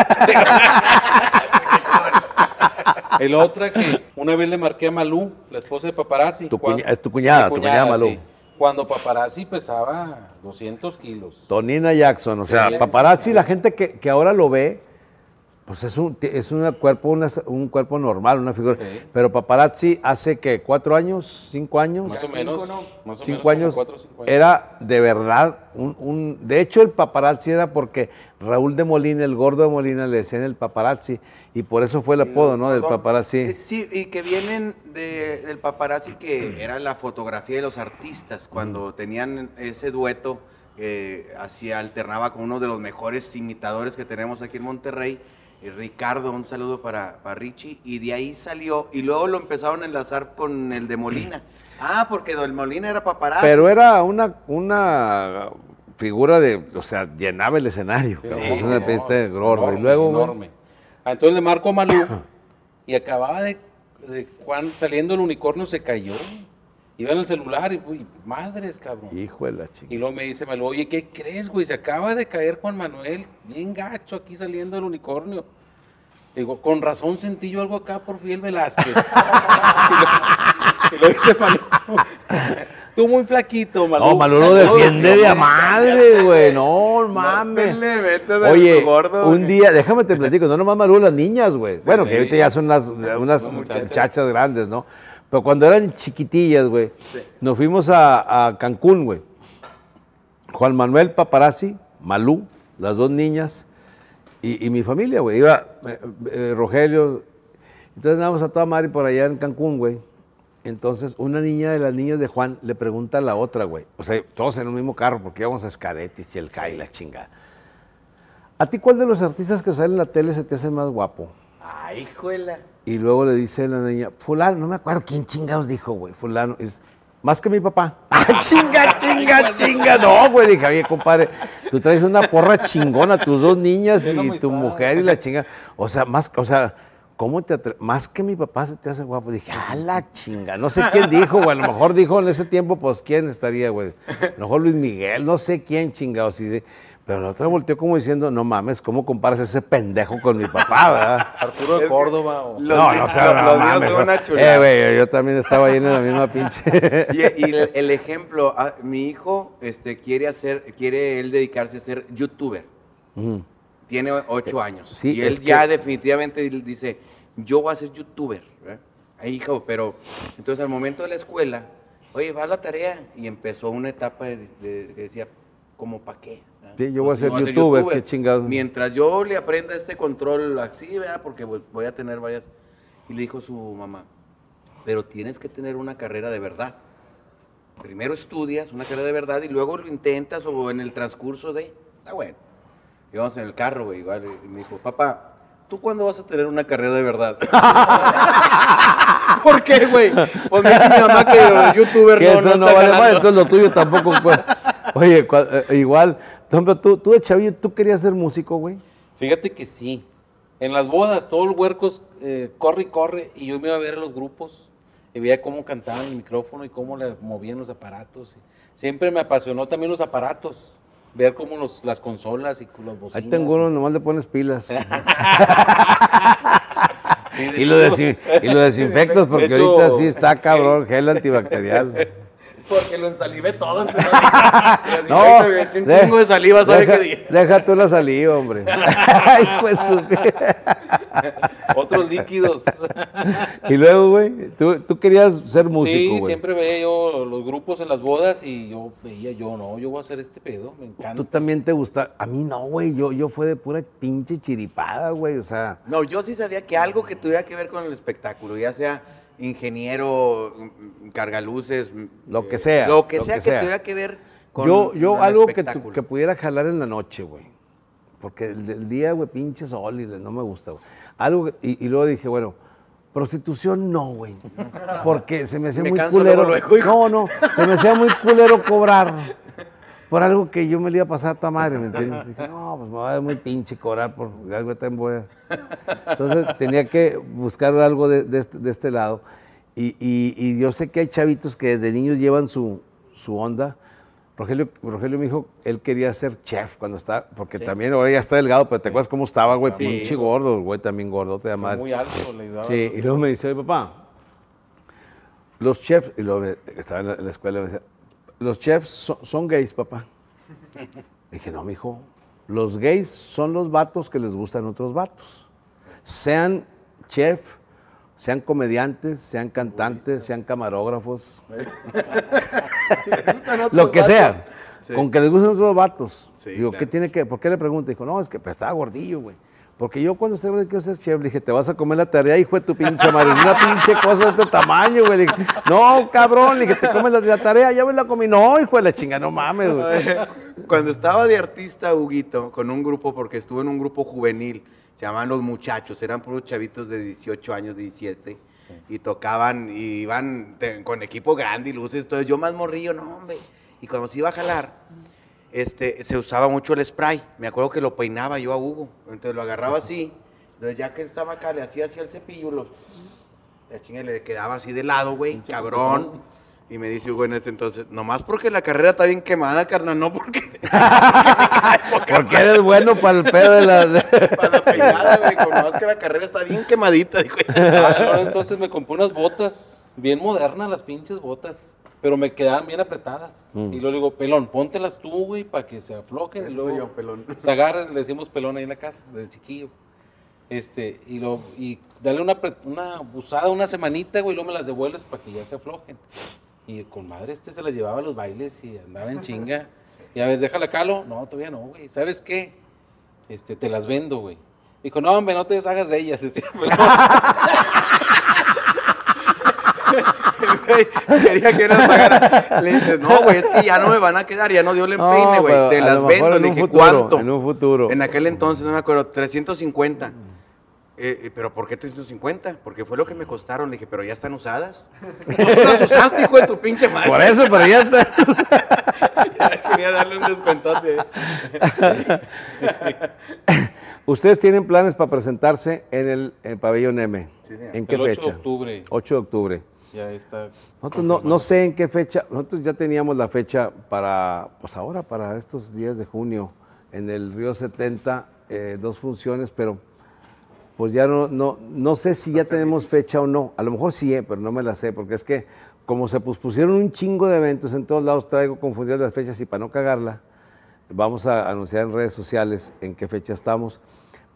El otra que una vez le marqué a Malú, la esposa de Paparazzi. Tu Cuando- cuña- es tu cuñada, tu cuñada Malú. sí. Cuando Paparazzi pesaba 200 kilos. Tonina Jackson, o sea, paparazzi, la gente que, que ahora lo ve, pues es un, es una cuerpo, una- un cuerpo normal, una figura. Sí. Pero paparazzi hace que cuatro años, cinco años, Más o menos. Más o menos cinco años, cuatro o cinco años. era de verdad un, un- de hecho el paparazzi era porque Raúl de Molina, el gordo de Molina, le decían el paparazzi y por eso fue el apodo, ¿no? Del paparazzi. Eh, Sí, y que vienen de- del paparazzi que era la fotografía de los artistas, cuando tenían ese dueto, eh, así alternaba con uno de los mejores imitadores que tenemos aquí en Monterrey, Ricardo, un saludo para, para Richie, y de ahí salió, y luego lo empezaron a enlazar con el de Molina. Ah, porque Don Molina era paparazzi. Pero era una, una figura de, o sea, llenaba el escenario. es una no, pista es gorda. enorme, y luego, enorme. Ah, entonces le marco a Malú y acababa de, de saliendo el unicornio se cayó. Iba en el celular y, uy, madres, cabrón. hijo de la Y chingada. luego me dice Malú, oye, ¿qué crees, güey? Se acaba de caer Juan Manuel, bien gacho aquí saliendo el unicornio. Digo, con razón sentí yo algo acá por Fiel Velázquez. (laughs) y, lo, y lo dice Malú. Tú muy flaquito, Malú. No, Malú lo defiende de a madre, güey. No, mames. Oye, gordo, un güey. día, déjame te platico, no nomás Malú, las niñas, güey. Bueno, que sí. ahorita ya son unas, unas muchachas. grandes, ¿no? Pero cuando eran chiquitillas, güey, nos fuimos a, a Cancún, güey. Juan Manuel Paparazzi, Malú, las dos niñas, y, y mi familia, güey. Iba eh, eh, Rogelio. Entonces andábamos a toda madre por allá en Cancún, güey. Entonces, una niña de las niñas de Juan le pregunta a la otra, güey. O sea, todos en un mismo carro, porque íbamos a Escaret y Chelca y la chingada. ¿A ti cuál de los artistas que salen en la tele se te hace más guapo? Ay, hijuela. Y luego le dice la niña, fulano, no me acuerdo quién chingados dijo, güey, fulano. Es, más que mi papá. (laughs) ¡Ah, chinga, (laughs) chinga, chinga! No, güey, dije, oye, compadre, tú traes una porra chingona, tus dos niñas y tu mujer y la chinga. O sea, más, o sea, ¿cómo te Más que mi papá se te hace guapo. Dije, ¡ah, la chinga! No sé quién dijo, güey, a lo mejor dijo en ese tiempo, pues, ¿quién estaría, güey? A lo mejor Luis Miguel, no sé quién chingados. Y de- pero la otra volteó como diciendo, no mames, ¿cómo comparas ese pendejo con mi papá, verdad? (laughs) Arturo de Córdoba. o- Los no, no, o sea, los- no los míos mames, son una Eh, chulada. güey, yo también estaba ahí en la misma pinche. (laughs) Y, y el, el ejemplo, ah, mi hijo este, quiere hacer, quiere él dedicarse a ser youtuber. Tiene ocho años. Eh, sí, y él ya que- definitivamente dice, yo voy a ser youtuber. hijo, pero entonces al momento de la escuela, oye, vas a la tarea. Y empezó una etapa de, de- que decía, ¿como para qué? Yo voy a ser youtuber, qué chingados. Mientras yo le aprenda este control así, ¿verdad? Porque voy a tener varias. Y le dijo su mamá, pero tienes que tener una carrera de verdad. Primero estudias una carrera de verdad y luego lo intentas o en el transcurso de. Está bueno. Íbamos en el carro, güey, igual. Y me dijo, papá, ¿tú cuándo vas a tener una carrera de verdad? (laughs) ¿Por qué, güey? Pues me dice mi mamá que los youtubers no, no, no vale más, entonces lo tuyo tampoco. pues. Oye, eh, igual, tú, tú de chavillo, ¿tú querías ser músico, güey? Fíjate que sí. En las bodas, todos los huercos eh, corre y corre, y yo me iba a ver a los grupos y veía cómo cantaban el micrófono y cómo le movían los aparatos. siempre me apasionó también los aparatos, ver cómo los, las consolas y los bocinas. Ahí tengo uno, nomás le pones pilas. (laughs) Y, lo desinfectas porque hecho, ahorita sí está (laughs) cabrón, gel antibacterial. Porque lo ensalivé todo. entonces- No, (laughs) un de- chingo de saliva, ¿sabe deja, qué dije? deja tú la saliva, hombre. (laughs) (laughs) Ay, pues, Otros líquidos. y luego, güey, ¿tú, tú querías ser músico, sí, siempre veía yo los grupos en las bodas y yo veía, yo no, yo voy a hacer este pedo, me encanta. Tú también te gusta. A mí no, güey. Yo, yo fue de pura pinche chiripada, güey. O sea, No, yo sí sabía que algo que tuviera que ver con el espectáculo, ya sea ingeniero, mm, cargaluces, mm, Lo que sea, Lo que lo sea que que, sea. tuviera que ver con yo, yo algo que, tu- que pudiera jalar en la noche, güey. Porque el, el día, güey, pinche sol y no me gusta, güey. Algo que- y, y luego dije, bueno, prostitución no, güey. Porque se me hacía Me muy culero. luego, luego, hijo. no, no, se me hacía muy culero cobrar. Por algo que yo me le iba a pasar a tu madre, ¿me entiendes? Dije, no, pues me va a dar muy pinche cobrar por algo tan a-". Entonces tenía que buscar algo de, de este, de este lado. Y, y- y yo sé que hay chavitos que desde niños llevan su, su onda. Rogelio, Rogelio me dijo, él quería ser chef cuando estaba, porque también ahora ya está delgado, pero ¿te acuerdas cómo estaba, güey? Pinche gordo, güey, también gordo, te madre. Muy alto, le. Sí, y luego me dice, oye, papá, los chefs, y luego estaba en la, en la escuela, me decía, los chefs son, son gays, papá. Le dije, no, mijo, los gays son los vatos que les gustan otros vatos. Sean chef, sean comediantes, sean cantantes, sean camarógrafos, lo que sea, con que les gusten otros vatos. Sí, Digo, claro. ¿qué tiene que, por qué le pregunto? Dijo, no, es que pues, estaba gordillo, güey. Porque yo cuando se quiero ser chef, le dije, te vas a comer la tarea, hijo de tu pinche madre. Una pinche cosa de este tamaño, güey. Le dije, no, cabrón, le dije, te comes la, la tarea, ya me la comí. No, hijo de la chinga, no mames, güey. Cuando estaba de artista, Huguito, con un grupo, porque estuve en un grupo juvenil, se llamaban Los Muchachos, eran puros chavitos de 18 años, 17, y tocaban, y iban con equipo grande y luces, entonces yo más morrillo, no, hombre. Y cuando se iba a jalar, este, se usaba mucho el spray. Me acuerdo que lo peinaba yo a Hugo, entonces lo agarraba así, entonces ya que estaba acá, le hacía así al cepillo, los, la chinga le quedaba así de lado, güey, cabrón. Y me dice Hugo en ese entonces, nomás porque la carrera está bien quemada, carnal, no porque (laughs) Porque eres bueno para el pedo de la... (laughs) para la peinada, güey, con nomás que la carrera está bien quemadita, dijo. Ah, entonces me compré unas botas, bien modernas las pinches botas, pero me quedaban bien apretadas. Mm. Y luego le digo, pelón, póntelas tú, güey, para que se aflojen. Y luego Soy yo, pelón. (laughs) se agarran, le decimos pelón ahí en la casa, desde chiquillo. Este, y, lo, y dale una, una usada una semanita, güey, y luego me las devuelves para que ya se aflojen. Y con madre este se las llevaba a los bailes y andaba en chinga. (laughs) Y a ver, déjala calo. No, todavía no, güey. ¿Sabes qué? Este, te las vendo, güey. Dijo, no, hombre, no te deshagas de ellas. (laughs) Quería que las pagara. Le dices, no, güey, es que ya no me van a quedar, ya no dio el empeine, güey. Te las vendo. en Le un dije, futuro, ¿cuánto? en un futuro. En aquel entonces, no me acuerdo, 350. Eh, eh, ¿Pero por qué 350? Porque fue lo que me costaron. Le dije, ¿pero ya están usadas? No, tú las usaste, hijo de tu pinche madre. Por eso, pero ya está. (laughs) Quería darle un descuentote. (laughs) Ustedes tienen planes para presentarse en el, en Pabellón M. ¿En qué El 8 de fecha? octubre. 8 de octubre. Ya está. Nosotros no, no sé en qué fecha, nosotros ya teníamos la fecha para, pues ahora, para estos días de junio, en el Río 70, eh, dos funciones, pero pues ya no, no, no sé si ya tenemos fecha o no. A lo mejor sí, eh, pero no me la sé, porque es que como se pospusieron un chingo de eventos en todos lados, traigo confundidas las fechas y para no cagarla, vamos a anunciar en redes sociales en qué fecha estamos.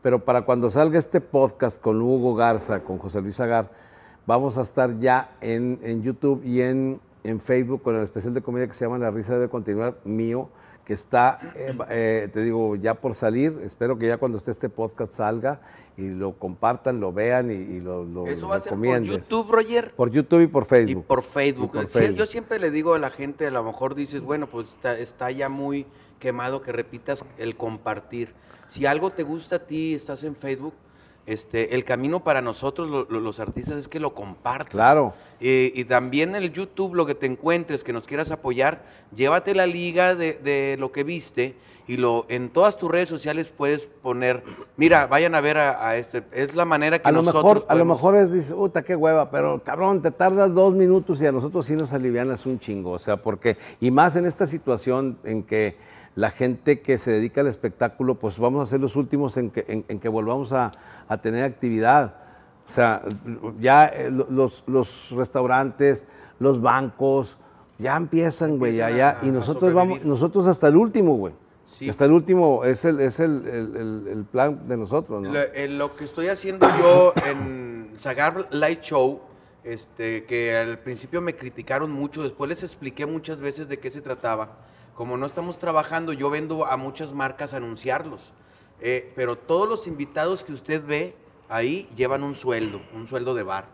Pero para cuando salga este podcast con Hugo Garza, con José Luis Agar, vamos a estar ya en, en YouTube y en, en Facebook con el especial de comedia que se llama La risa debe continuar, mío, que está, eh, eh, te digo, ya por salir. Espero que ya cuando esté este podcast salga y lo compartan, lo vean y, y lo, lo Eso va a ser por. YouTube, Roger. Por YouTube y por Y Facebook. por Facebook. Y por Sí, Facebook. Yo siempre le digo a la gente, a lo mejor dices, bueno, pues está, está ya muy quemado que repitas el compartir. Si algo te gusta a ti, estás en Facebook, este, el camino para nosotros, lo- lo- los artistas, es que lo compartas. Claro. Eh, y también en el YouTube, lo que te encuentres, que nos quieras apoyar, llévate la liga de, de lo que viste y lo en todas tus redes sociales puedes poner, mira, vayan a ver a, a este, es la manera que A lo nosotros mejor, a lo mejor es, dice, puta, qué hueva, pero cabrón, te tardas dos minutos y a nosotros sí nos alivianas un chingo. O sea, porque, y más en esta situación en que la gente que se dedica al espectáculo, pues vamos a ser los últimos en que, en, en que volvamos a, a tener actividad. O sea, ya eh, lo- los, los restaurantes, los bancos, ya empiezan, güey, ya, ya. a- Y nosotros vamos, nosotros hasta el último, güey. Sí. Hasta el último es el, es el, el- el- el plan de nosotros, ¿no? Lo, eh, lo que estoy haciendo yo en Sagar Light Show, este, que al principio me criticaron mucho, después les expliqué muchas veces de qué se trataba. Como no estamos trabajando, yo vendo a muchas marcas anunciarlos. Eh, pero todos los invitados que usted ve ahí llevan un sueldo, un sueldo de bar.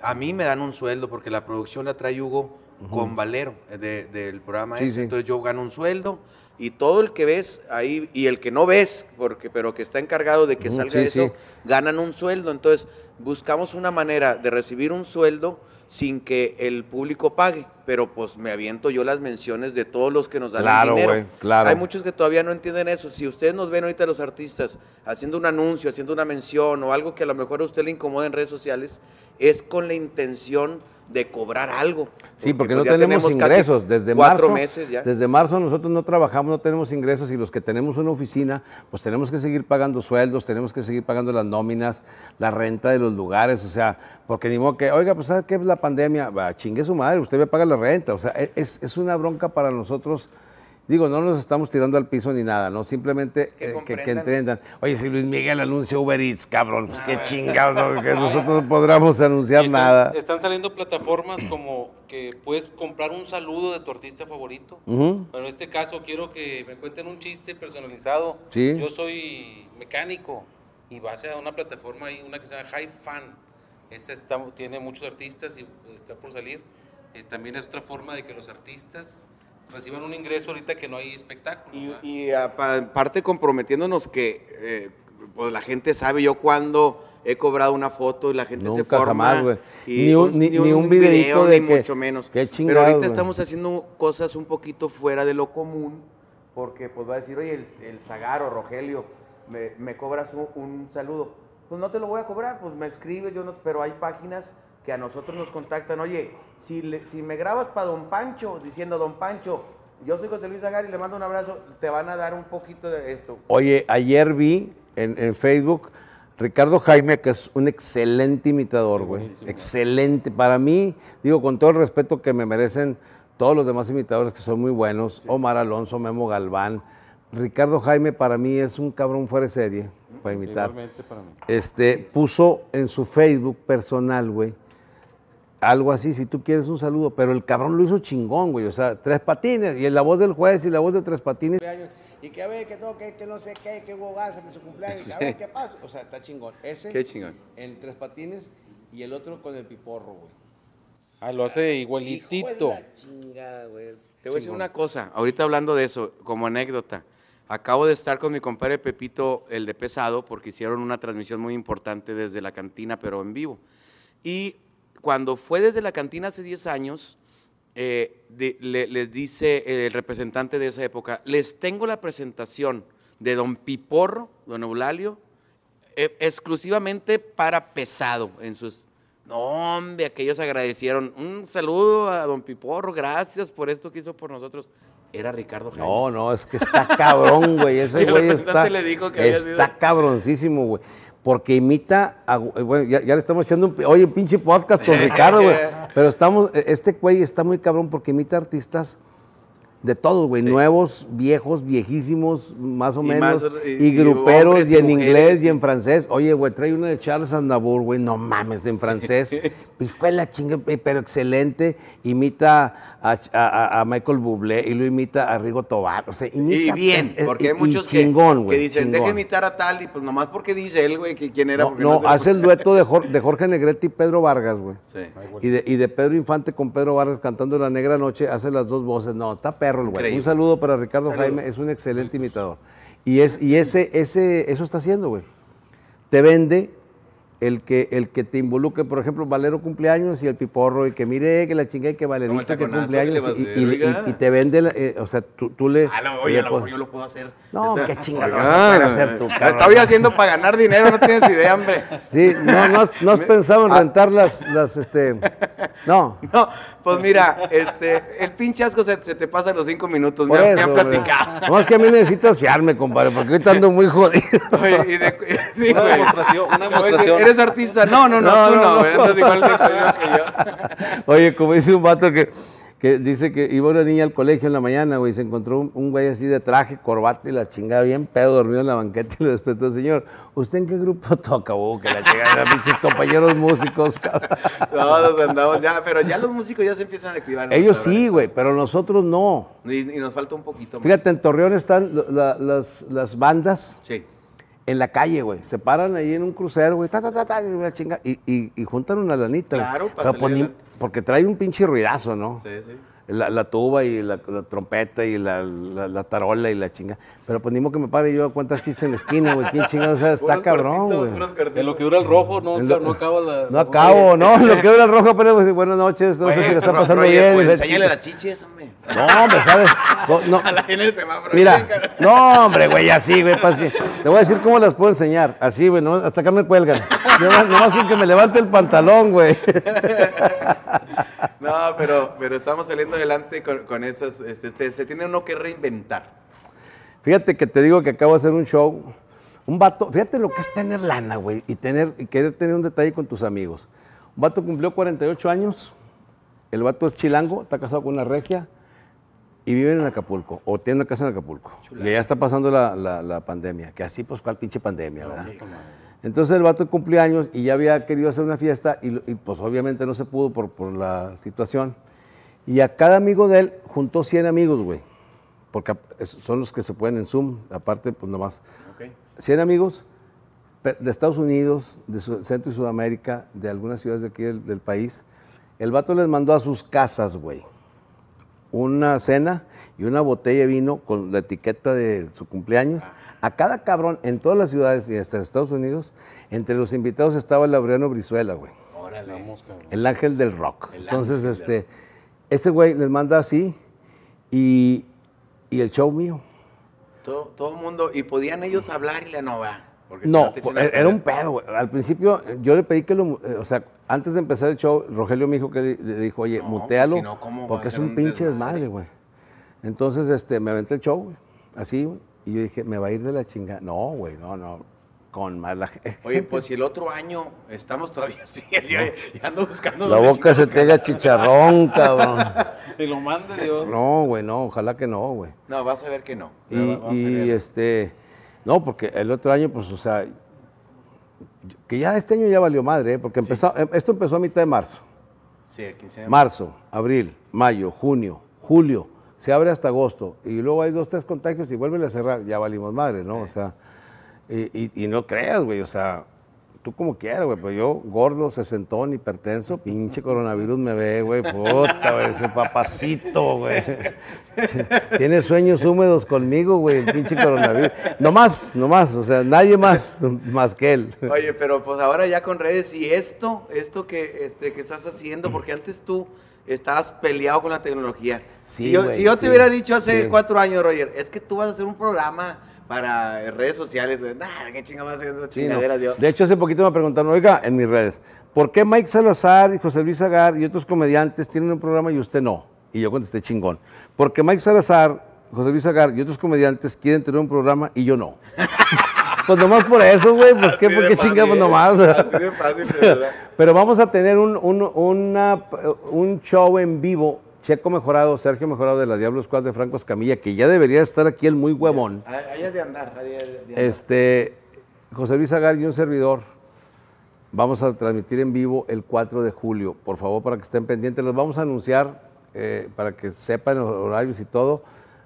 A mí me dan un sueldo porque la producción la trae Hugo con Valero eh, de- del programa Sí, ese. sí. Entonces yo gano un sueldo y todo el que ves ahí y el que no ves, porque pero que está encargado de que salga sí, eso, ganan un sueldo. Entonces, buscamos una manera de recibir un sueldo sin que el público pague, pero pues me aviento yo las menciones de todos los que nos dan Claro, el dinero. güey, claro. Hay muchos que todavía no entienden eso. Si ustedes nos ven ahorita los artistas haciendo un anuncio, haciendo una mención o algo que a lo mejor a usted le incomoda en redes sociales, es con la intención de cobrar algo. Sí, porque pues, no ya tenemos ingresos. Desde cuatro marzo, meses ya. Desde marzo nosotros no trabajamos, no tenemos ingresos y los que tenemos una oficina, pues tenemos que seguir pagando sueldos, tenemos que seguir pagando las nóminas, la renta de los lugares, o sea, porque ni modo que, oiga, pues ¿sabe qué es la pandemia? Va, chingue su madre, usted va a pagar la renta, o sea, e- es, es una bronca para nosotros. Digo, no nos estamos tirando al piso ni nada, ¿no? Simplemente Que eh, que, que comprendan. entiendan. Oye, si Luis Miguel anuncia Uber Eats, cabrón, pues qué chingados, ¿no? que (laughs) nosotros no podamos anunciar están, nada. Están saliendo plataformas como que puedes comprar un saludo de tu artista favorito. Ujú. Pero en este caso quiero que me cuenten un chiste personalizado. Sí. Yo soy mecánico y vas a una plataforma ahí, una que se llama High Fan. Esa está- tiene muchos artistas y está por salir. Es- también es otra forma de que los artistas reciban un ingreso ahorita que no hay espectáculo. Y, y aparte comprometiéndonos que eh, pues la gente sabe yo cuando he cobrado una foto y la gente se forma. jamás, güey. y Ni un- ni- ni un videíto de ni que- mucho menos. qué Pero chingados, ahorita estamos haciendo cosas un poquito fuera de lo común porque pues va a decir, oye, el, el Zagar o Rogelio, me, me cobras un, un saludo. Pues no te lo voy a cobrar, pues me escribes, yo no, pero hay páginas que a nosotros nos contactan, oye, si, le- si me grabas para Don Pancho, diciendo Don Pancho, yo soy José Luis Zagar y le mando un abrazo, te van a dar un poquito de esto. Oye, ayer vi en, en Facebook Ricardo Jaime, que es un excelente imitador, güey. Excelente. Para mí, digo, con todo el respeto que me merecen todos los demás imitadores que son muy buenos, Omar Alonso, Memo Galván. Ricardo Jaime para mí es un cabrón fuera de serie para imitar. Igualmente para mí. Este, puso en su Facebook personal, güey, algo así, si tú quieres un saludo, pero el cabrón lo hizo chingón, güey, o sea, tres patines, y la voz del juez y la voz de tres patines. Y que a ver, que todo, que, que no sé qué, que hubo gas en su cumpleaños, a ver qué pasa. O sea, está chingón. Ese, Qué chingón. en tres patines, y el otro con el piporro, güey. Ah, lo hace Hijo de igualitito. la chingada, güey. Te voy a decir una cosa, ahorita hablando de eso, como anécdota, acabo de estar con mi compadre Pepito, el de Pesado, porque hicieron una transmisión muy importante desde la cantina, pero en vivo. Y cuando fue desde la cantina hace 10 años, eh, de- le- les dice el representante de esa época, les tengo la presentación de don Piporro, don Eulalio, eh, exclusivamente para Pesado en sus... No, hombre, aquellos agradecieron. Un saludo a don Piporro, gracias por esto que hizo por nosotros. Era Ricardo Jaime. No, no, es que está cabrón, güey. Ese (laughs) güey está. le dijo que está cabroncísimo, güey. Porque imita. a- eh, bueno, ya, ya le estamos echando un. Oye, pinche podcast con (laughs) Ricardo, güey. Pero estamos. eh, Este güey está muy cabrón porque imita artistas de todos, güey. Sí. Nuevos, viejos, viejísimos, más o Y menos. más, y, y- y gruperos, hombres y y en mujeres, inglés, y sí. en francés. Oye, güey, trae una de Charles Aznavour, güey. No mames, en francés. (laughs) Hijo de la chinga, eh, pero excelente. Imita a, a- a Michael Bublé y lo imita a Rigo Tobar. O sea, Y imita, bien, es- es- porque hay y muchos que, chingón, que güey, dicen, chingón. deja imitar a tal, y pues nomás porque dice él, güey, que quién era. No, hace el (laughs) dueto de, Jor- de Jorge Negrete y Pedro Vargas, güey. Sí. Y de, y de Pedro Infante con Pedro Vargas cantando La Negra Noche, hace las dos voces. No, está perro el güey. Increíble. Un saludo para Ricardo. Jaime, es un excelente imitador. Y, es, y ese, ese, eso está haciendo, güey. Te vende el que, el que te involucre, por ejemplo, Valero cumpleaños y el piporro, y que mire que la chingada y que Valerito que cumpleaños, y, a y- oiga. y- y te vende, la- eh, o sea, tú, tú le... Ah, no, le oye, a lo pones- mejor yo lo puedo hacer. No, Está- qué chingada lo vas a poder hacer tú, cabrón. Estoy haciendo para ganar dinero, no tienes idea, hombre. Sí, no, no, has- no has pensado en Ah. rentar las, las, este... No, (laughs) No, pues mira, este, el pinche asco se, se te pasa en los cinco minutos, me, Por han- me eso, han platicado. No, es que a mí necesitas fiarme, compadre, porque ahorita ando muy jodido. Oye, y de, (laughs) sí, Una demostración, una a demostración. ¿Eres artista? No, no, no, No, tú no, no, güey. Igual que yo. (laughs) Oye, como dice un vato que, que dice que iba una niña al colegio en la mañana, güey, y se encontró un, un güey así de traje, corbata y la chingada bien pedo, dormido en la banqueta y le despertó, señor, ¿usted en qué grupo toca? Oh, que la chingada, pinches compañeros músicos, cabrón. Todos andamos ya, pero ya los músicos ya se empiezan a activar. Ellos sí, güey, pero nosotros no. Y, y nos falta un poquito más. Fíjate, en Torreón están la- las, las bandas Sí. En la calle, güey. Se paran ahí en un crucero, güey, ta, ta, ta, ta, y, chinga, y, y- y juntan una lanita. Claro, para Pero pues ni- porque trae un pinche ruidazo, ¿no? Sí, sí. La, la tuba y la, la trompeta y la, la- la tarola y la chinga. Pero pues ni modo que me pare yo a cuántas chistes en la esquina, güey. ¿Quién chingado? O sea, está cabrón, güey. En lo que dura el rojo, no, En lo- no acaba la. No acabo, no, lo que dura el rojo, pero pues, buenas noches, no sé si le está pasando Roger, bien. pues, enséñale chinga. las chiches, hombre. No, hombre, ¿sabes? No, no. (laughs) A la gente se va, bro. Mira, no, hombre, güey, así, güey. Te voy a decir cómo las puedo enseñar. Así, güey, no, hasta acá me cuelgan. Nomás, nomás que me levante el pantalón, güey. (laughs) No, pero, pero estamos saliendo adelante con, con esas. Este, este, se tiene uno que reinventar. Fíjate que te digo que acabo de hacer un show. Un vato, fíjate lo que es tener lana, güey, y, tener, y querer tener un detalle con tus amigos. Un vato cumplió 48 años, el vato es chilango, está casado con una regia y vive en Acapulco, o tiene una casa en Acapulco. Y ya está pasando la, la- la pandemia, que así, pues, ¿cuál pinche pandemia, verdad? Entonces el vato cumplió años y ya había querido hacer una fiesta y, y, pues obviamente no se pudo por, por la situación. Y a cada amigo de él juntó 100 amigos, güey. Porque son los que se pueden en Zoom, aparte pues nomás. 100 amigos de Estados Unidos, de Centro y Sudamérica, de algunas ciudades de aquí del, del país. El vato les mandó a sus casas, güey, una cena y una botella de vino con la etiqueta de su cumpleaños. A cada cabrón en todas las ciudades y hasta en Estados Unidos, entre los invitados estaba el Laureano Brizuela, güey. El ángel del rock. Entonces, este, este güey les manda así y, y el show mío. Todo, todo el mundo. Y podían ellos hablar y la no va. porque No, era un pedo, güey. Al principio yo le pedí que lo, eh, o sea, antes de empezar el show, Rogelio me dijo que le, le dijo, oye, No, mutealo, si no, ¿cómo va porque es un un pinche desmadre? desmadre, güey. Entonces, este, me aventé el show, güey, así, güey, y yo dije, me va a ir de la chingada. No, güey, no, no, con más la (laughs) gente. Oye, pues si el otro año estamos todavía (laughs) así, yo ya ando buscando. La boca se te haga chicharrón, cabrón. (laughs) Y lo mande Dios. No, güey, no, ojalá que no, güey. No, vas a ver que no. Y, este, no, porque el otro año, pues, o sea, que ya este año ya valió madre, ¿eh? porque empezó, em- esto empezó a mitad de marzo. Sí, el 15 de Marzo, abril, mayo, junio, julio, se abre hasta agosto y luego hay dos, tres contagios y vuelven a cerrar, ya valimos madre, ¿no? O sea, y, y- y no creas, güey, o sea, tú como quieras, güey, pero yo gordo, sesentón, hipertenso, pinche (laughs) coronavirus me ve, güey, puta, güey, ese papacito, güey. (laughs) Tiene sueños húmedos conmigo, güey, el pinche coronavirus. No más, no más, o sea, nadie más, (laughs) más que él. Oye, pero pues ahora ya con redes y esto, esto que, este, que estás haciendo, porque antes tú estabas peleado con la tecnología. Sí, si yo, si yo sí, te hubiera dicho hace sí. cuatro años, Roger, es que tú vas a hacer un programa para redes sociales, güey. Nah, qué chingada vas a hacer esas Sí, no. chingaderas, yo. De hecho, hace poquito me preguntaron, oiga, en mis redes, ¿por qué Mike Salazar y José Luis Agar y otros comediantes tienen un programa y usted no? Y yo contesté chingón. Porque Mike Salazar, José Luis Agar y otros comediantes quieren tener un programa y yo no. (laughs) pues nomás por eso, güey, pues qué, por de qué fácil, chingamos nomás. Así de fácil, de verdad. Pero vamos a tener un, un- una- un show en vivo, Checo Mejorado, Sergio Mejorado de la Diablo Squad de Franco Escamilla, que ya debería estar aquí el muy huevón. Ahí es de andar, ahí es de andar. Este, José Luis Agar y un servidor. Vamos a transmitir en vivo el 4 de julio. Por favor, para que estén pendientes, los vamos a anunciar eh, para que sepan los horarios y todo.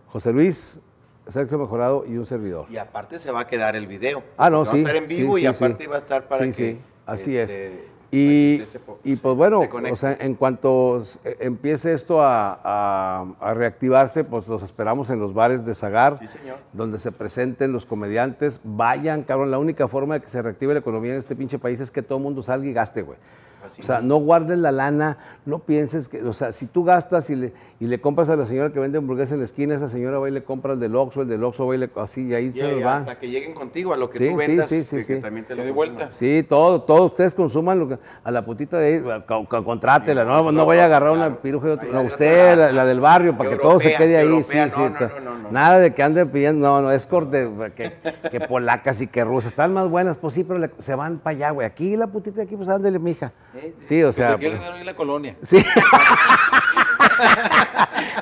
José Luis, Sergio Mejorado y un servidor. Y aparte se va a quedar el video. Ah, no, Va sí. a estar en sí, vivo sí, y aparte sí. va a estar para Sí, que. sí, así este, es. para Y, y, pues bueno, o sea, en cuanto eh, empiece esto a, a- a reactivarse, pues los esperamos en los bares de Zagar, Sí, donde se presenten los comediantes. Vayan, cabrón, la única forma de que se reactive la economía en este pinche país es que todo el mundo salga y gaste, güey. Así o sea, no guardes la lana, no pienses que, o sea, si tú gastas y le, y le compras a la señora que vende hamburguesas en la esquina, esa señora va y le compra el del Oxxo, el del Oxxo va y le, así, y ahí Y- se y los va. hasta que lleguen contigo a lo que Sí, tú vendas, sí, sí, que, que sí. también te lo de vuelta. Sí, todo, todos ustedes consuman lo que- a la putita de ahí, co- co- contrátela, Sí, no, no, no vaya a agarrar claro. una piruja de otro, Ahí no, la de usted, la, del barrio, para que todo se quede ahí. europea, sí, no, sí, no, no, no, no. Nada de que ande pidiendo, no, no, es corte, que, que polacas y que rusas, están más buenas, pues sí, pero le- se van para allá, güey. Aquí la putita de aquí, pues ándale, mija. Sí, o sea. quieren pues- dar hoy la colonia. Sí. (laughs)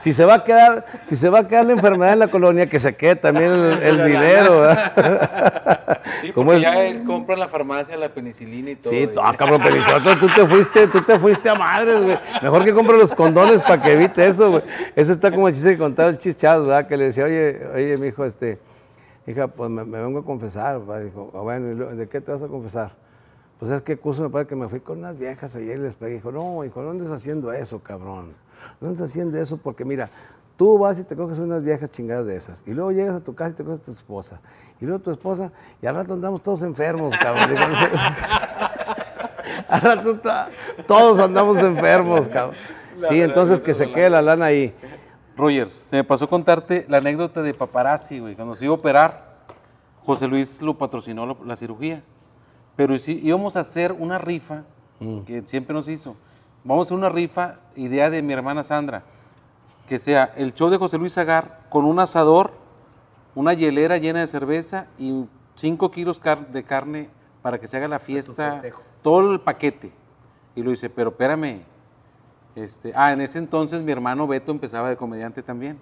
si se va a quedar, si se va a quedar la enfermedad en la colonia, que se quede también el, (laughs) el dinero, ¿verdad? (laughs) Sí, ¿Cómo porque es? ya él compra en la farmacia la penicilina y todo. Sí, y- ah, cabrón, Pelizoto, tú te fuiste, tú te fuiste a madres, güey. Mejor que compre los condones para que evite eso, güey. Ese está como el chiste que contaba el chichado, ¿verdad? Que le decía, oye, oye, mi hijo, este, hija, pues me, me vengo a confesar, papá. Dijo, "Ah, bueno, ¿y luego, ¿de qué te vas a confesar? Pues es que curso me parece que me fui con unas viejas ayer y les pegué. Dijo, no, hijo, no andes haciendo eso, cabrón. no hacían de eso porque mira, tú vas y te coges unas viejas chingadas de esas. Y luego llegas a tu casa y te coges a tu esposa. Y luego tu esposa, y al rato andamos todos enfermos, cabrón. (laughs) Al rato todos andamos enfermos, cabrón. Sí, entonces que se quede la lana ahí. Roger, se me pasó contarte la anécdota de paparazzi, güey. Cuando se iba a operar, José Luis lo patrocinó la, la cirugía. Pero sí, íbamos a hacer una rifa, que siempre nos hizo. Vamos a hacer una rifa, idea de mi hermana Sandra, que sea el show de José Luis Agar con un asador, una hielera llena de cerveza y 5 kilos car- de carne para que se haga la fiesta, festejo. todo el paquete. Y lo dice, pero espérame, este, ah, en ese entonces mi hermano Beto empezaba de comediante también.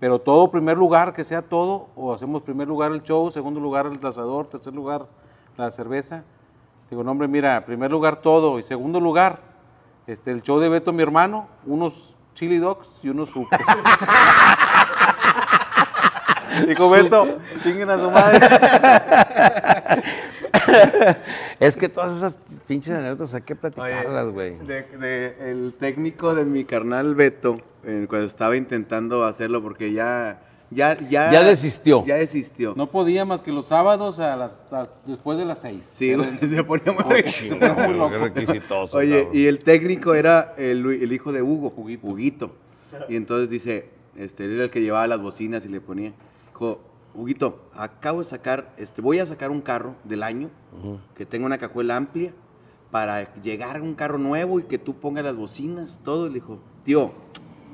Pero todo, primer lugar, que sea todo, o hacemos primer lugar el show, segundo lugar el asador, tercer lugar la cerveza. Digo, no, hombre, mira, primer lugar todo, y segundo lugar, este, el show de Beto, mi hermano, unos chili dogs y unos supes. (laughs) Dijo Beto, chinguen a su madre. (laughs) Es que todas esas pinches anécdotas hay que platicarlas, güey. de- de- el técnico de mi carnal Beto, eh, cuando estaba intentando hacerlo, porque ya, ya, ya, Ya desistió. Ya desistió. No podía más que los sábados a las, después de las seis. Sí, güey, (laughs) se ponía muy Oh, Qué. Oye, cabrón. y el técnico era el, el hijo de Hugo, Huguito. Huguito. Y entonces dice, este, él era el que llevaba las bocinas y le ponía, dijo, Huguito, acabo de sacar, este, voy a sacar un carro del año que tenga una cajuela amplia para llegar a un carro nuevo y que tú pongas las bocinas, todo. Y le dijo, tío,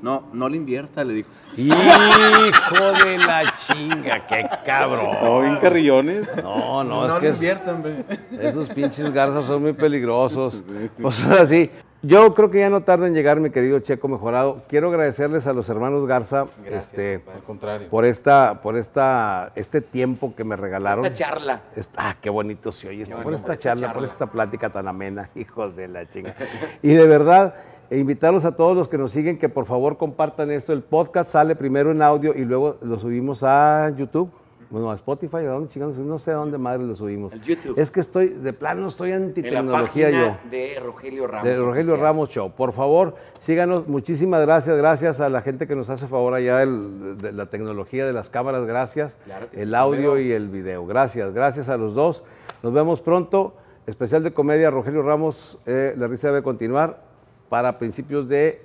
no, no le invierta, le dijo. Hijo de la chinga, qué cabrón. Oh, bien carrillones. No, no, no es le que es- invierta, hombre. esos pinches garzas son muy peligrosos. Pues ahora sí, yo creo que ya no tarda en llegar mi querido Checo Mejorado. Quiero agradecerles a los hermanos Garza este, Al contrario. por esta, por esta, este tiempo que me regalaron. Esta charla. Esta- ah, qué bonito se oye. Qué por esta esta charla, por charla. esta plática tan amena, (laughs) hijos de la chinga. Y de verdad, e invitarlos a todos los que nos siguen que por favor compartan esto. El podcast sale primero en audio y luego lo subimos a YouTube. Bueno, a Spotify, ¿a dónde chingados? No sé a dónde madre lo subimos. YouTube. Es que estoy, de plano estoy En la anti-tecnología yo de Rogelio Ramos. de Rogelio oficial. Ramos Show. Por favor, síganos. Muchísimas gracias. Gracias a la gente que nos hace favor allá de la tecnología de las cámaras. Gracias. Claro el sí, audio primero. y el video. Gracias. Gracias a los dos. Nos vemos pronto. Especial de comedia Rogelio Ramos. eh, la risa debe continuar para principios de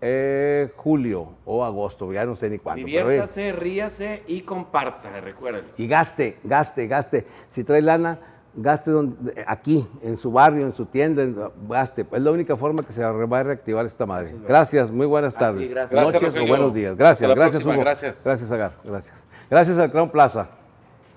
eh, julio o agosto. Ya no sé ni cuándo. Diviértase, ríase y comparta, recuerden. y gaste, gaste, gaste. Si trae lana, gaste donde, aquí, en su barrio, en su tienda, en- gaste. Es la única forma que se va a reactivar esta madre. Gracias, muy buenas ti, tardes. gracias. Gracias, Noches o Rogelio. buenos días. Gracias, gracias, próxima, Hugo. gracias. Gracias, Agar. Gracias. Gracias al Crown Plaza.